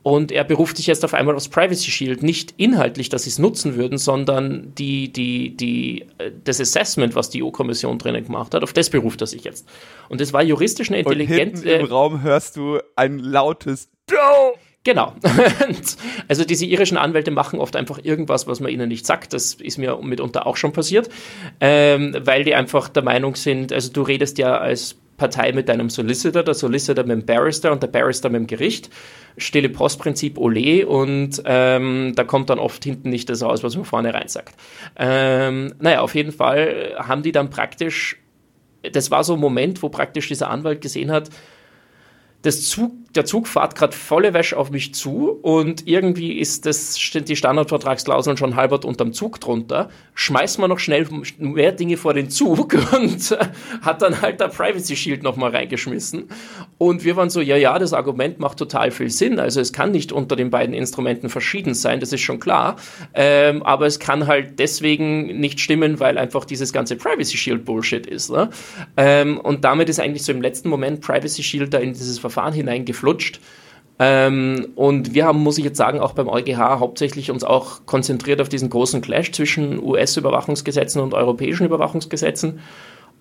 Und er beruft sich jetzt auf einmal aufs Privacy Shield, nicht inhaltlich, dass sie es nutzen würden, sondern die, die, die, äh, das Assessment, was die EU-Kommission drinnen gemacht hat, auf das beruft er sich jetzt. Und das war juristisch eine intelligente. Und hinten im Raum hörst du ein lautes Joe. Genau. also diese irischen Anwälte machen oft einfach irgendwas, was man ihnen nicht sagt. Das ist mir mitunter auch schon passiert, ähm, weil die einfach der Meinung sind, also du redest ja als Partei mit deinem Solicitor, der Solicitor mit dem Barrister und der Barrister mit dem Gericht. Stille Postprinzip Ole und ähm, da kommt dann oft hinten nicht das raus, was man vorne rein sagt. Ähm, naja, auf jeden Fall haben die dann praktisch, das war so ein Moment, wo praktisch dieser Anwalt gesehen hat, das Zug, der Zug fährt gerade volle Wäsche auf mich zu und irgendwie ist das, sind die Standardvertragsklauseln schon halbert unterm Zug drunter. Schmeißt man noch schnell mehr Dinge vor den Zug und hat dann halt der Privacy Shield nochmal reingeschmissen. Und wir waren so, ja, ja, das Argument macht total viel Sinn. Also es kann nicht unter den beiden Instrumenten verschieden sein, das ist schon klar. Ähm, aber es kann halt deswegen nicht stimmen, weil einfach dieses ganze Privacy Shield Bullshit ist. Ne? Ähm, und damit ist eigentlich so im letzten Moment Privacy Shield da in dieses Verfahren hineingeflutscht. Ähm, und wir haben, muss ich jetzt sagen, auch beim EuGH hauptsächlich uns auch konzentriert auf diesen großen Clash zwischen US-Überwachungsgesetzen und europäischen Überwachungsgesetzen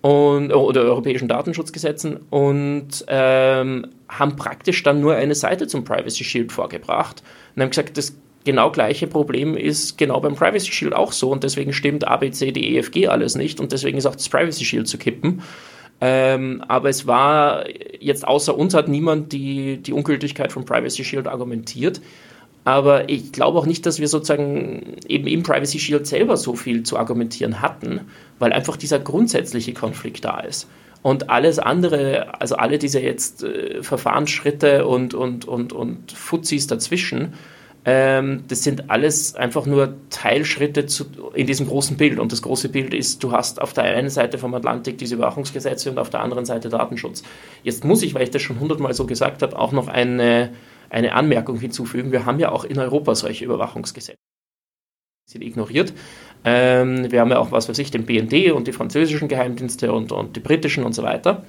und, oder europäischen Datenschutzgesetzen und ähm, haben praktisch dann nur eine Seite zum Privacy Shield vorgebracht und haben gesagt, das genau gleiche Problem ist genau beim Privacy Shield auch so und deswegen stimmt A, B, C, D, E, alles nicht und deswegen ist auch das Privacy Shield zu kippen. Ähm, aber es war jetzt außer uns hat niemand die, die Ungültigkeit von Privacy Shield argumentiert. Aber ich glaube auch nicht, dass wir sozusagen eben im Privacy Shield selber so viel zu argumentieren hatten, weil einfach dieser grundsätzliche Konflikt da ist. Und alles andere, also alle diese jetzt äh, Verfahrensschritte und, und, und, und Fuzis dazwischen, ähm, das sind alles einfach nur Teilschritte zu, in diesem großen Bild. Und das große Bild ist, du hast auf der einen Seite vom Atlantik diese Überwachungsgesetze und auf der anderen Seite Datenschutz. Jetzt muss ich, weil ich das schon hundertmal so gesagt habe, auch noch eine, eine Anmerkung hinzufügen. Wir haben ja auch in Europa solche Überwachungsgesetze. Sind ignoriert. Ähm, wir haben ja auch, was weiß ich, den BND und die französischen Geheimdienste und, und die britischen und so weiter.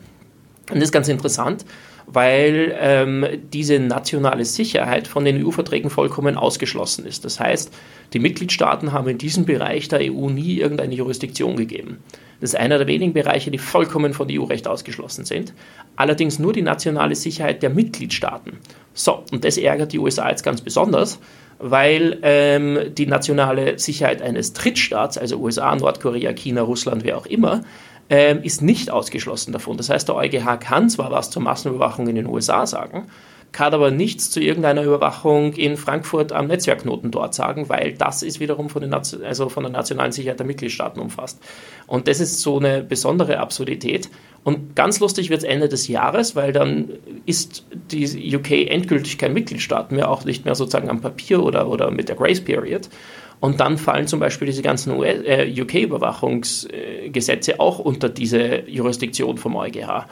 Und das ist ganz interessant weil ähm, diese nationale Sicherheit von den EU-Verträgen vollkommen ausgeschlossen ist. Das heißt, die Mitgliedstaaten haben in diesem Bereich der EU nie irgendeine Jurisdiktion gegeben. Das ist einer der wenigen Bereiche, die vollkommen von EU-Recht ausgeschlossen sind. Allerdings nur die nationale Sicherheit der Mitgliedstaaten. So, und das ärgert die USA jetzt ganz besonders, weil ähm, die nationale Sicherheit eines Drittstaats, also USA, Nordkorea, China, Russland, wer auch immer, ähm, ist nicht ausgeschlossen davon. Das heißt, der EuGH kann zwar was zur Massenüberwachung in den USA sagen, kann aber nichts zu irgendeiner Überwachung in Frankfurt am Netzwerkknoten dort sagen, weil das ist wiederum von, also von der nationalen Sicherheit der Mitgliedstaaten umfasst. Und das ist so eine besondere Absurdität. Und ganz lustig wird es Ende des Jahres, weil dann ist die UK endgültig kein Mitgliedstaat mehr, auch nicht mehr sozusagen am Papier oder, oder mit der Grace Period. Und dann fallen zum Beispiel diese ganzen äh, UK-Überwachungsgesetze auch unter diese Jurisdiktion vom EuGH.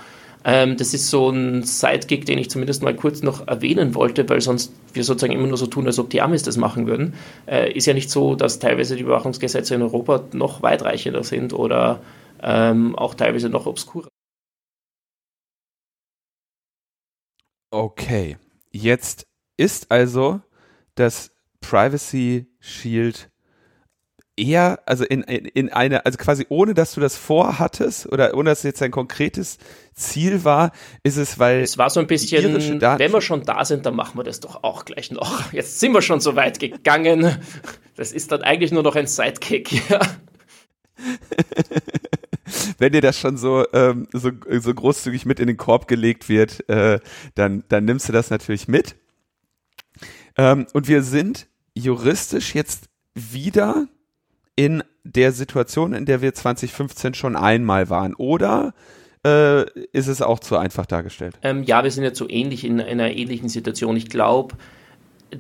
Ähm, das ist so ein Sidekick, den ich zumindest mal kurz noch erwähnen wollte, weil sonst wir sozusagen immer nur so tun, als ob die Amis das machen würden. Äh, ist ja nicht so, dass teilweise die Überwachungsgesetze in Europa noch weitreichender sind oder ähm, auch teilweise noch obskurer. Okay, jetzt ist also das Privacy Shield eher, also in, in, in eine, also quasi ohne, dass du das vorhattest oder ohne, dass es jetzt ein konkretes Ziel war, ist es, weil. Es war so ein bisschen, wenn wir schon da sind, dann machen wir das doch auch gleich noch. Jetzt sind wir schon so weit gegangen. Das ist dann eigentlich nur noch ein Sidekick, ja. wenn dir das schon so, ähm, so, so großzügig mit in den Korb gelegt wird, äh, dann, dann nimmst du das natürlich mit. Ähm, und wir sind juristisch jetzt wieder in der Situation, in der wir 2015 schon einmal waren? Oder äh, ist es auch zu einfach dargestellt? Ähm, ja, wir sind jetzt so ähnlich in, in einer ähnlichen Situation. Ich glaube,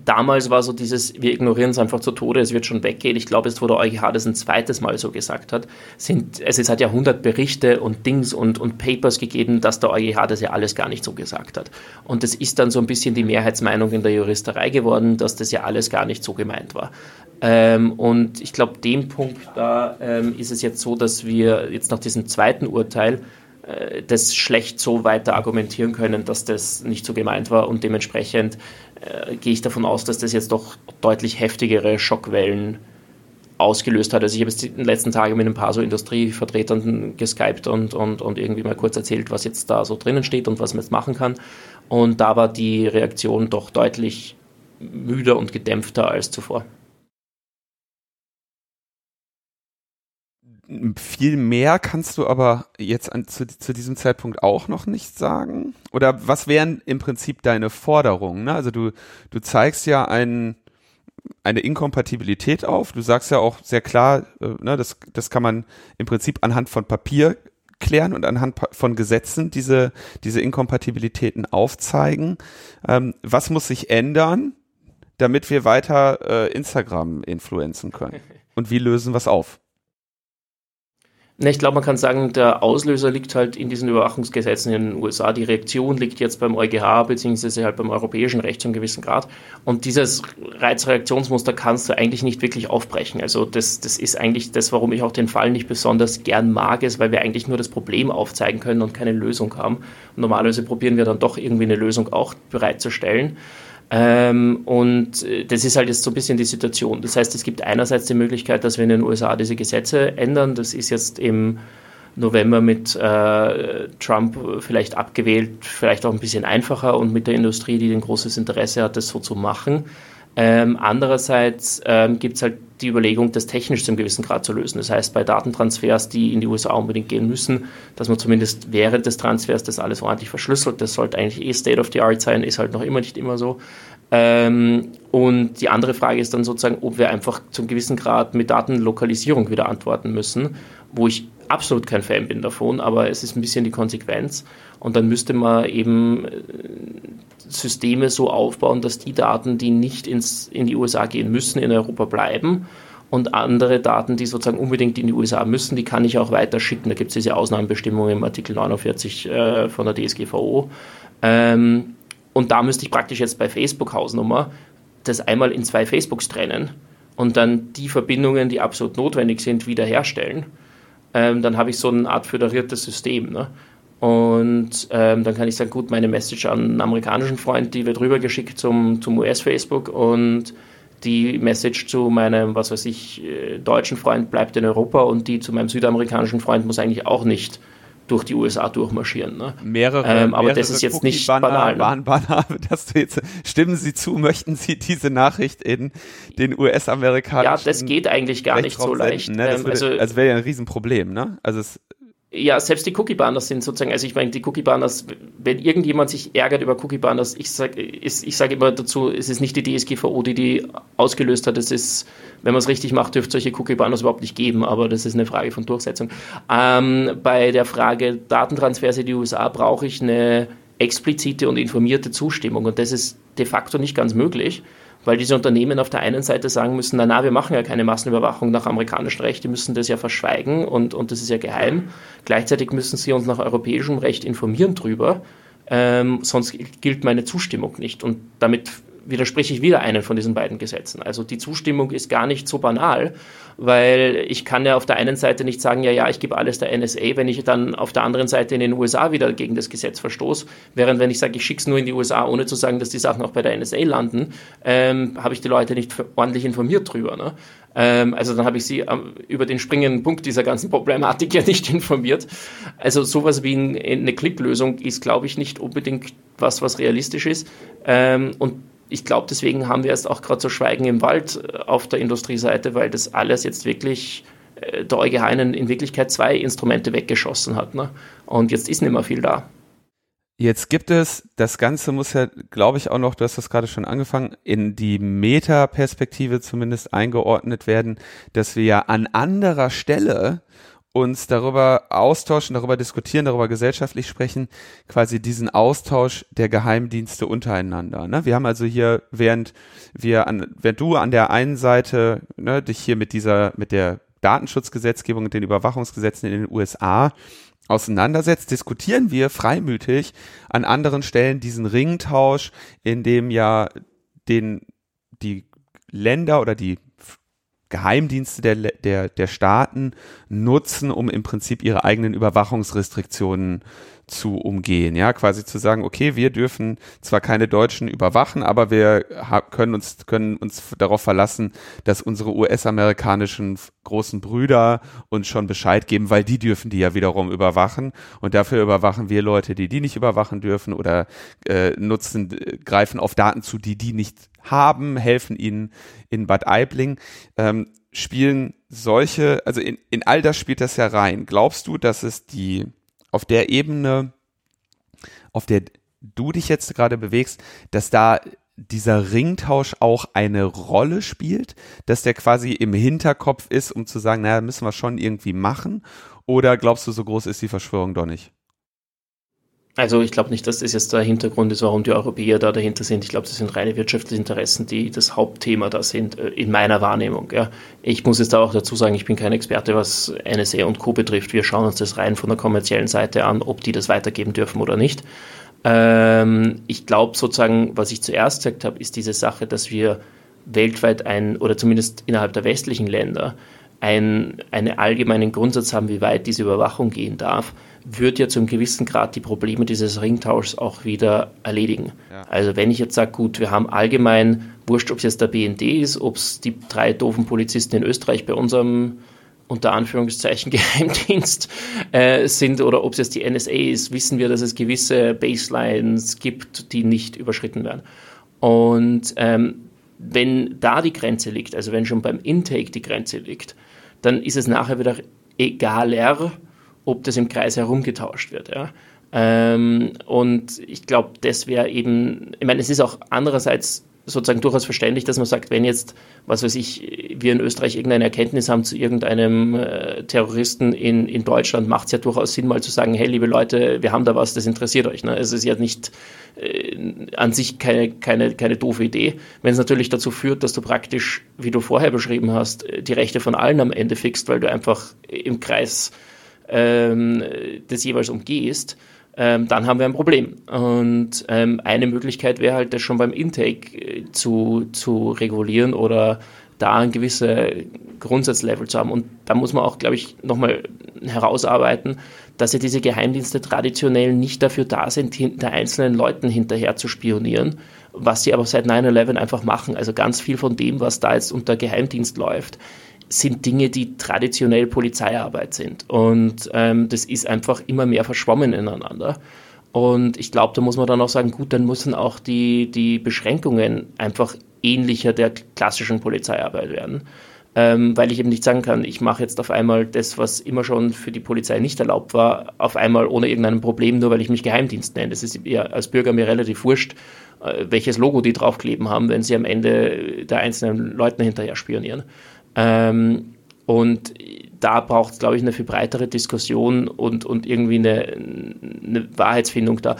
damals war so dieses, wir ignorieren es einfach zu Tode, es wird schon weggehen. Ich glaube, jetzt, wo der EuGH das ein zweites Mal so gesagt hat, sind, es hat ja 100 Berichte und Dings und, und Papers gegeben, dass der EuGH das ja alles gar nicht so gesagt hat. Und das ist dann so ein bisschen die Mehrheitsmeinung in der Juristerei geworden, dass das ja alles gar nicht so gemeint war. Ähm, und ich glaube, dem Punkt da ähm, ist es jetzt so, dass wir jetzt nach diesem zweiten Urteil äh, das schlecht so weiter argumentieren können, dass das nicht so gemeint war und dementsprechend äh, gehe ich davon aus, dass das jetzt doch deutlich heftigere Schockwellen ausgelöst hat. Also ich habe jetzt den letzten Tagen mit ein paar so Industrievertretern geskypt und, und, und irgendwie mal kurz erzählt, was jetzt da so drinnen steht und was man jetzt machen kann. Und da war die Reaktion doch deutlich müder und gedämpfter als zuvor. Viel mehr kannst du aber jetzt an, zu, zu, diesem Zeitpunkt auch noch nicht sagen? Oder was wären im Prinzip deine Forderungen? Ne? Also du, du zeigst ja ein, eine Inkompatibilität auf. Du sagst ja auch sehr klar, äh, ne, das, das kann man im Prinzip anhand von Papier klären und anhand von Gesetzen diese, diese Inkompatibilitäten aufzeigen. Ähm, was muss sich ändern, damit wir weiter äh, Instagram influenzen können? Und wie lösen wir es auf? Ich glaube, man kann sagen, der Auslöser liegt halt in diesen Überwachungsgesetzen in den USA. Die Reaktion liegt jetzt beim EuGH beziehungsweise halt beim europäischen Recht zu einem gewissen Grad. Und dieses Reizreaktionsmuster kannst du eigentlich nicht wirklich aufbrechen. Also das, das ist eigentlich das, warum ich auch den Fall nicht besonders gern mag, ist, weil wir eigentlich nur das Problem aufzeigen können und keine Lösung haben. Und normalerweise probieren wir dann doch irgendwie eine Lösung auch bereitzustellen. Ähm, und äh, das ist halt jetzt so ein bisschen die Situation. Das heißt, es gibt einerseits die Möglichkeit, dass wir in den USA diese Gesetze ändern. Das ist jetzt im November mit äh, Trump vielleicht abgewählt, vielleicht auch ein bisschen einfacher und mit der Industrie, die ein großes Interesse hat, das so zu machen. Ähm, andererseits ähm, gibt es halt die Überlegung, das technisch zu einem gewissen Grad zu lösen. Das heißt, bei Datentransfers, die in die USA unbedingt gehen müssen, dass man zumindest während des Transfers das alles ordentlich verschlüsselt. Das sollte eigentlich eh State of the Art sein, ist halt noch immer nicht immer so. Ähm, und die andere Frage ist dann sozusagen, ob wir einfach zu einem gewissen Grad mit Datenlokalisierung wieder antworten müssen, wo ich absolut kein Fan bin davon, aber es ist ein bisschen die Konsequenz. Und dann müsste man eben äh, Systeme so aufbauen, dass die Daten, die nicht ins, in die USA gehen müssen, in Europa bleiben. Und andere Daten, die sozusagen unbedingt in die USA müssen, die kann ich auch weiter schicken. Da gibt es diese Ausnahmebestimmungen im Artikel 49 äh, von der DSGVO. Ähm, und da müsste ich praktisch jetzt bei Facebook-Hausnummer das einmal in zwei Facebooks trennen und dann die Verbindungen, die absolut notwendig sind, wiederherstellen. Ähm, dann habe ich so eine Art föderiertes System. Ne? Und ähm, dann kann ich sagen, gut, meine Message an einen amerikanischen Freund, die wird rübergeschickt zum, zum US-Facebook und die Message zu meinem, was weiß ich, äh, deutschen Freund bleibt in Europa und die zu meinem südamerikanischen Freund muss eigentlich auch nicht durch die USA durchmarschieren. Ne? Mehrere, ähm, aber mehrere das ist jetzt nicht banal. Ne? Banner, dass du jetzt, stimmen Sie zu, möchten Sie diese Nachricht in den US-amerikanischen Ja, das geht eigentlich gar nicht so leicht. Ne? Das ähm, würde, also, also wäre ja ein Riesenproblem, ne? Also es ja, selbst die Cookie Banners sind sozusagen, also ich meine, die Cookie Banners, wenn irgendjemand sich ärgert über Cookie Banners, ich sage ich sag immer dazu, es ist nicht die DSGVO, die die ausgelöst hat. Es ist, wenn man es richtig macht, dürfte solche Cookie Banners überhaupt nicht geben, aber das ist eine Frage von Durchsetzung. Ähm, bei der Frage Datentransfers in die USA brauche ich eine explizite und informierte Zustimmung und das ist de facto nicht ganz möglich weil diese Unternehmen auf der einen Seite sagen müssen, na, na, wir machen ja keine Massenüberwachung nach amerikanischem Recht, die müssen das ja verschweigen und, und das ist ja geheim. Gleichzeitig müssen sie uns nach europäischem Recht informieren drüber, ähm, sonst gilt meine Zustimmung nicht. Und damit widerspreche ich wieder einen von diesen beiden Gesetzen. Also die Zustimmung ist gar nicht so banal, weil ich kann ja auf der einen Seite nicht sagen, ja, ja, ich gebe alles der NSA, wenn ich dann auf der anderen Seite in den USA wieder gegen das Gesetz verstoße, während wenn ich sage, ich schicke es nur in die USA, ohne zu sagen, dass die Sachen auch bei der NSA landen, ähm, habe ich die Leute nicht ordentlich informiert drüber. Ne? Ähm, also dann habe ich sie ähm, über den springenden Punkt dieser ganzen Problematik ja nicht informiert. Also sowas wie ein, eine Klicklösung ist, glaube ich, nicht unbedingt was, was realistisch ist. Ähm, und ich glaube, deswegen haben wir jetzt auch gerade so Schweigen im Wald äh, auf der Industrieseite, weil das alles jetzt wirklich äh, der EuGH in Wirklichkeit zwei Instrumente weggeschossen hat. Ne? Und jetzt ist nicht mehr viel da. Jetzt gibt es, das Ganze muss ja, glaube ich, auch noch, du hast das gerade schon angefangen, in die Metaperspektive zumindest eingeordnet werden, dass wir ja an anderer Stelle uns darüber austauschen, darüber diskutieren, darüber gesellschaftlich sprechen, quasi diesen Austausch der Geheimdienste untereinander. Ne? Wir haben also hier, während wir an, während du an der einen Seite ne, dich hier mit dieser, mit der Datenschutzgesetzgebung und den Überwachungsgesetzen in den USA auseinandersetzt, diskutieren wir freimütig an anderen Stellen diesen Ringtausch, in dem ja den die Länder oder die Geheimdienste der, der, der Staaten nutzen, um im Prinzip ihre eigenen Überwachungsrestriktionen zu umgehen, ja, quasi zu sagen, okay, wir dürfen zwar keine Deutschen überwachen, aber wir können uns können uns darauf verlassen, dass unsere US-amerikanischen großen Brüder uns schon Bescheid geben, weil die dürfen die ja wiederum überwachen und dafür überwachen wir Leute, die die nicht überwachen dürfen oder äh, nutzen greifen auf Daten zu, die die nicht haben, helfen ihnen in Bad Aibling. Ähm, spielen solche, also in, in all das spielt das ja rein. Glaubst du, dass es die auf der Ebene, auf der du dich jetzt gerade bewegst, dass da dieser Ringtausch auch eine Rolle spielt, dass der quasi im Hinterkopf ist, um zu sagen, naja, müssen wir schon irgendwie machen? Oder glaubst du, so groß ist die Verschwörung doch nicht? Also ich glaube nicht, dass das jetzt der Hintergrund ist, warum die Europäer da dahinter sind. Ich glaube, das sind reine wirtschaftliche Interessen, die das Hauptthema da sind, äh, in meiner Wahrnehmung. Ja. Ich muss jetzt da auch dazu sagen, ich bin kein Experte, was NSA und Co. betrifft. Wir schauen uns das rein von der kommerziellen Seite an, ob die das weitergeben dürfen oder nicht. Ähm, ich glaube sozusagen, was ich zuerst gesagt habe, ist diese Sache, dass wir weltweit ein, oder zumindest innerhalb der westlichen Länder, ein, einen allgemeinen Grundsatz haben, wie weit diese Überwachung gehen darf, wird ja zum gewissen Grad die Probleme dieses Ringtauschs auch wieder erledigen. Ja. Also wenn ich jetzt sage, gut, wir haben allgemein, wurscht, ob es jetzt der BND ist, ob es die drei doofen Polizisten in Österreich bei unserem unter Anführungszeichen Geheimdienst äh, sind oder ob es jetzt die NSA ist, wissen wir, dass es gewisse Baselines gibt, die nicht überschritten werden. Und ähm, wenn da die Grenze liegt, also wenn schon beim Intake die Grenze liegt, dann ist es nachher wieder egaler, ob das im Kreis herumgetauscht wird. Ja. Ähm, und ich glaube, das wäre eben, ich meine, es ist auch andererseits sozusagen durchaus verständlich, dass man sagt, wenn jetzt, was weiß ich, wir in Österreich irgendeine Erkenntnis haben zu irgendeinem äh, Terroristen in, in Deutschland, macht es ja durchaus Sinn, mal zu sagen, hey, liebe Leute, wir haben da was, das interessiert euch. Ne? Es ist ja nicht äh, an sich keine, keine, keine doofe Idee. Wenn es natürlich dazu führt, dass du praktisch, wie du vorher beschrieben hast, die Rechte von allen am Ende fixt, weil du einfach im Kreis ähm, das jeweils umgehst, ähm, dann haben wir ein Problem. Und ähm, eine Möglichkeit wäre halt, das schon beim Intake äh, zu, zu regulieren oder da ein gewisses Grundsatzlevel zu haben. Und da muss man auch, glaube ich, nochmal herausarbeiten, dass ja diese Geheimdienste traditionell nicht dafür da sind, hinter einzelnen Leuten hinterher zu spionieren, was sie aber seit 9-11 einfach machen. Also ganz viel von dem, was da jetzt unter Geheimdienst läuft, sind Dinge, die traditionell Polizeiarbeit sind. Und ähm, das ist einfach immer mehr verschwommen ineinander. Und ich glaube, da muss man dann auch sagen, gut, dann müssen auch die, die Beschränkungen einfach ähnlicher der klassischen Polizeiarbeit werden. Ähm, weil ich eben nicht sagen kann, ich mache jetzt auf einmal das, was immer schon für die Polizei nicht erlaubt war, auf einmal ohne irgendein Problem, nur weil ich mich Geheimdienst nenne. Das ist ja als Bürger mir relativ wurscht, äh, welches Logo die draufkleben haben, wenn sie am Ende der einzelnen Leuten hinterher spionieren. Ähm, und da braucht es, glaube ich, eine viel breitere Diskussion und, und irgendwie eine, eine Wahrheitsfindung da.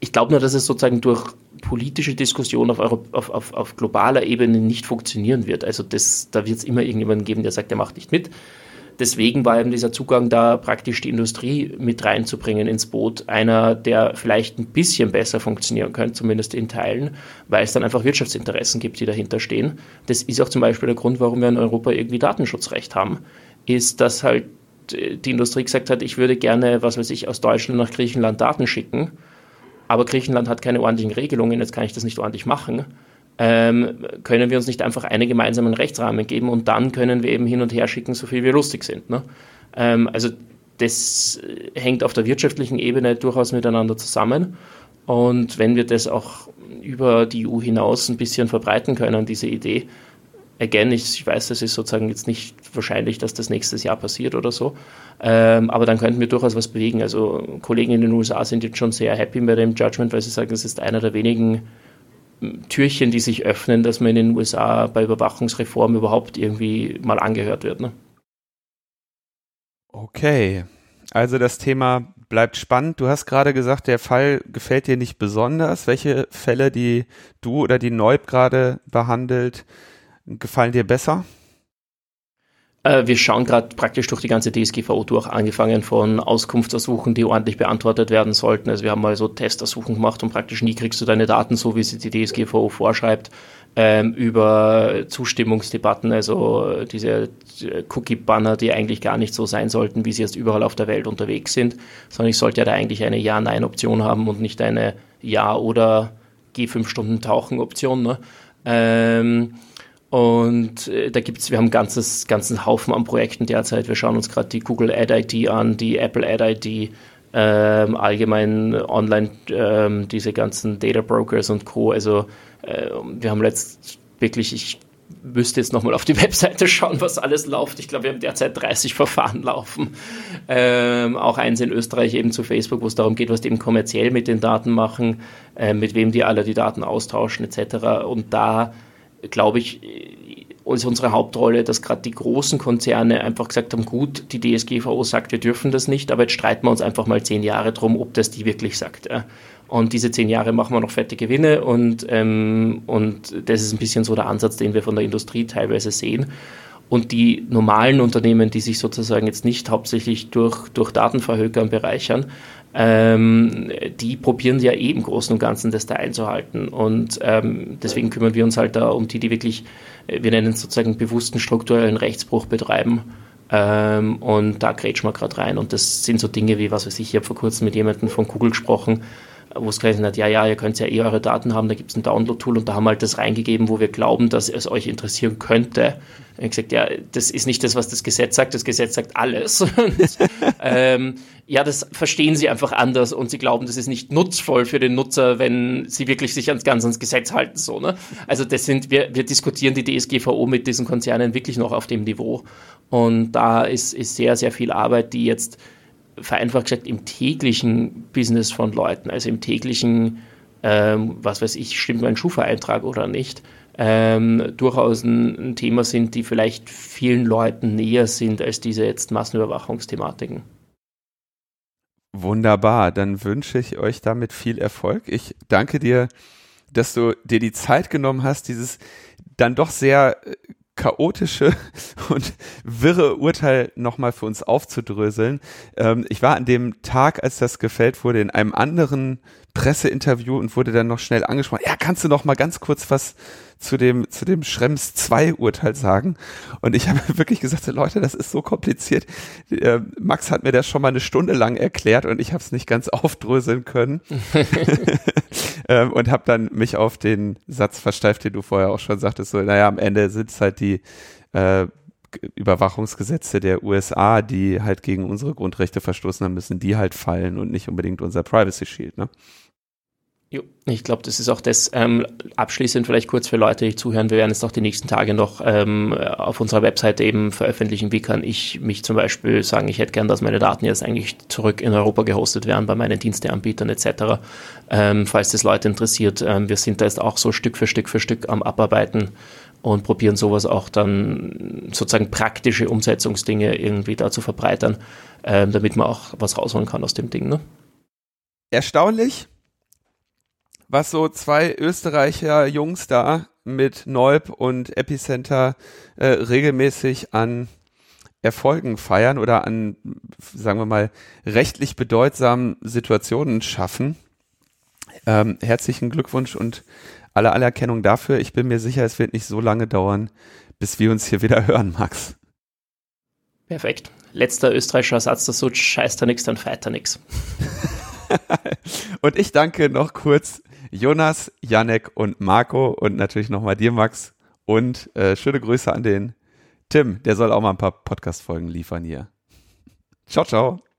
Ich glaube nur, dass es sozusagen durch politische Diskussion auf, Euro, auf, auf, auf globaler Ebene nicht funktionieren wird. Also das, da wird es immer irgendjemanden geben, der sagt, der macht nicht mit deswegen war eben dieser Zugang da praktisch die Industrie mit reinzubringen ins Boot, einer, der vielleicht ein bisschen besser funktionieren könnte, zumindest in Teilen, weil es dann einfach Wirtschaftsinteressen gibt, die dahinter stehen. Das ist auch zum Beispiel der Grund, warum wir in Europa irgendwie Datenschutzrecht haben, ist, dass halt die Industrie gesagt hat, ich würde gerne, was weiß ich, aus Deutschland nach Griechenland Daten schicken, aber Griechenland hat keine ordentlichen Regelungen, jetzt kann ich das nicht ordentlich machen ähm, können wir uns nicht einfach einen gemeinsamen Rechtsrahmen geben und dann können wir eben hin und her schicken, so viel wir lustig sind. Ne? Ähm, also das hängt auf der wirtschaftlichen Ebene durchaus miteinander zusammen. Und wenn wir das auch über die EU hinaus ein bisschen verbreiten können, diese Idee, again, ich, ich weiß, das ist sozusagen jetzt nicht wahrscheinlich, dass das nächstes Jahr passiert oder so, ähm, aber dann könnten wir durchaus was bewegen. Also Kollegen in den USA sind jetzt schon sehr happy bei dem Judgment, weil sie sagen, es ist einer der wenigen Türchen, die sich öffnen, dass man in den USA bei Überwachungsreformen überhaupt irgendwie mal angehört wird. Ne? Okay, also das Thema bleibt spannend. Du hast gerade gesagt, der Fall gefällt dir nicht besonders. Welche Fälle, die du oder die Neub gerade behandelt, gefallen dir besser? Äh, wir schauen gerade praktisch durch die ganze DSGVO durch, angefangen von Auskunftsersuchen, die ordentlich beantwortet werden sollten. Also wir haben mal so Testersuchen gemacht und praktisch nie kriegst du deine Daten so, wie sie die DSGVO vorschreibt, ähm, über Zustimmungsdebatten, also diese Cookie-Banner, die eigentlich gar nicht so sein sollten, wie sie jetzt überall auf der Welt unterwegs sind, sondern ich sollte ja da eigentlich eine Ja-Nein-Option haben und nicht eine Ja- oder Geh fünf Stunden Tauchen-Option. Ne? Ähm, und äh, da gibt's, wir haben ganzes, ganzen Haufen an Projekten derzeit. Wir schauen uns gerade die Google Ad ID an, die Apple Ad ID, ähm, allgemein online ähm, diese ganzen Data Brokers und Co. Also äh, wir haben letzt wirklich, ich müsste jetzt nochmal auf die Webseite schauen, was alles läuft. Ich glaube, wir haben derzeit 30 Verfahren laufen. Ähm, auch eins in Österreich eben zu Facebook, wo es darum geht, was die eben kommerziell mit den Daten machen, äh, mit wem die alle die Daten austauschen etc. Und da glaube ich, ist unsere Hauptrolle, dass gerade die großen Konzerne einfach gesagt haben, gut, die DSGVO sagt, wir dürfen das nicht, aber jetzt streiten wir uns einfach mal zehn Jahre drum, ob das die wirklich sagt. Und diese zehn Jahre machen wir noch fette Gewinne und, ähm, und das ist ein bisschen so der Ansatz, den wir von der Industrie teilweise sehen. Und die normalen Unternehmen, die sich sozusagen jetzt nicht hauptsächlich durch, durch Datenverhökern bereichern, ähm, die probieren ja eh Großen und Ganzen das da einzuhalten. Und ähm, deswegen kümmern wir uns halt da um die, die wirklich, äh, wir nennen es sozusagen bewussten strukturellen Rechtsbruch betreiben. Ähm, und da grätschen wir gerade rein. Und das sind so Dinge wie, was weiß ich, ich habe vor kurzem mit jemandem von Google gesprochen, wo es geheißen hat, ja, ja, ihr könnt ja eh eure Daten haben, da gibt es ein Download-Tool und da haben wir halt das reingegeben, wo wir glauben, dass es euch interessieren könnte. Und ich gesagt, ja, das ist nicht das, was das Gesetz sagt, das Gesetz sagt alles. und, ähm, ja, das verstehen sie einfach anders und sie glauben, das ist nicht nutzvoll für den Nutzer, wenn sie wirklich sich ans, ganz ans Gesetz halten. So, ne? Also das sind, wir, wir diskutieren die DSGVO mit diesen Konzernen wirklich noch auf dem Niveau. Und da ist, ist sehr, sehr viel Arbeit, die jetzt vereinfacht gesagt im täglichen Business von Leuten, also im täglichen, ähm, was weiß ich, stimmt mein Schufa-Eintrag oder nicht, ähm, durchaus ein, ein, Thema sind, die vielleicht vielen Leuten näher sind als diese jetzt Massenüberwachungsthematiken. Wunderbar, dann wünsche ich euch damit viel Erfolg. Ich danke dir, dass du dir die Zeit genommen hast, dieses dann doch sehr äh, chaotische und wirre Urteil nochmal für uns aufzudröseln. Ähm, ich war an dem Tag, als das gefällt wurde, in einem anderen Presseinterview und wurde dann noch schnell angesprochen. Ja, kannst du noch mal ganz kurz was zu dem, zu dem Schrems 2 Urteil sagen? Und ich habe wirklich gesagt, Leute, das ist so kompliziert. Äh, Max hat mir das schon mal eine Stunde lang erklärt und ich habe es nicht ganz aufdröseln können. ähm, und habe dann mich auf den Satz versteift, den du vorher auch schon sagtest, so, naja, am Ende sind es halt die äh, Überwachungsgesetze der USA, die halt gegen unsere Grundrechte verstoßen haben, müssen die halt fallen und nicht unbedingt unser Privacy Shield. Ne? Jo, ich glaube, das ist auch das. Ähm, abschließend vielleicht kurz für Leute, die zuhören. Wir werden es auch die nächsten Tage noch ähm, auf unserer Webseite eben veröffentlichen. Wie kann ich mich zum Beispiel sagen, ich hätte gern, dass meine Daten jetzt eigentlich zurück in Europa gehostet werden bei meinen Diensteanbietern etc. Ähm, falls das Leute interessiert. Ähm, wir sind da jetzt auch so Stück für Stück für Stück am Abarbeiten und probieren sowas auch dann sozusagen praktische Umsetzungsdinge irgendwie da zu verbreitern, ähm, damit man auch was rausholen kann aus dem Ding. Ne? Erstaunlich was so zwei Österreicher Jungs da mit Neub und Epicenter äh, regelmäßig an Erfolgen feiern oder an, sagen wir mal, rechtlich bedeutsamen Situationen schaffen. Ähm, herzlichen Glückwunsch und alle Anerkennung dafür. Ich bin mir sicher, es wird nicht so lange dauern, bis wir uns hier wieder hören, Max. Perfekt. Letzter österreichischer Satz dazu, scheißt da nix, dann feiert er nix. und ich danke noch kurz Jonas, Janek und Marco und natürlich nochmal dir, Max. Und äh, schöne Grüße an den Tim, der soll auch mal ein paar Podcast-Folgen liefern hier. Ciao, ciao.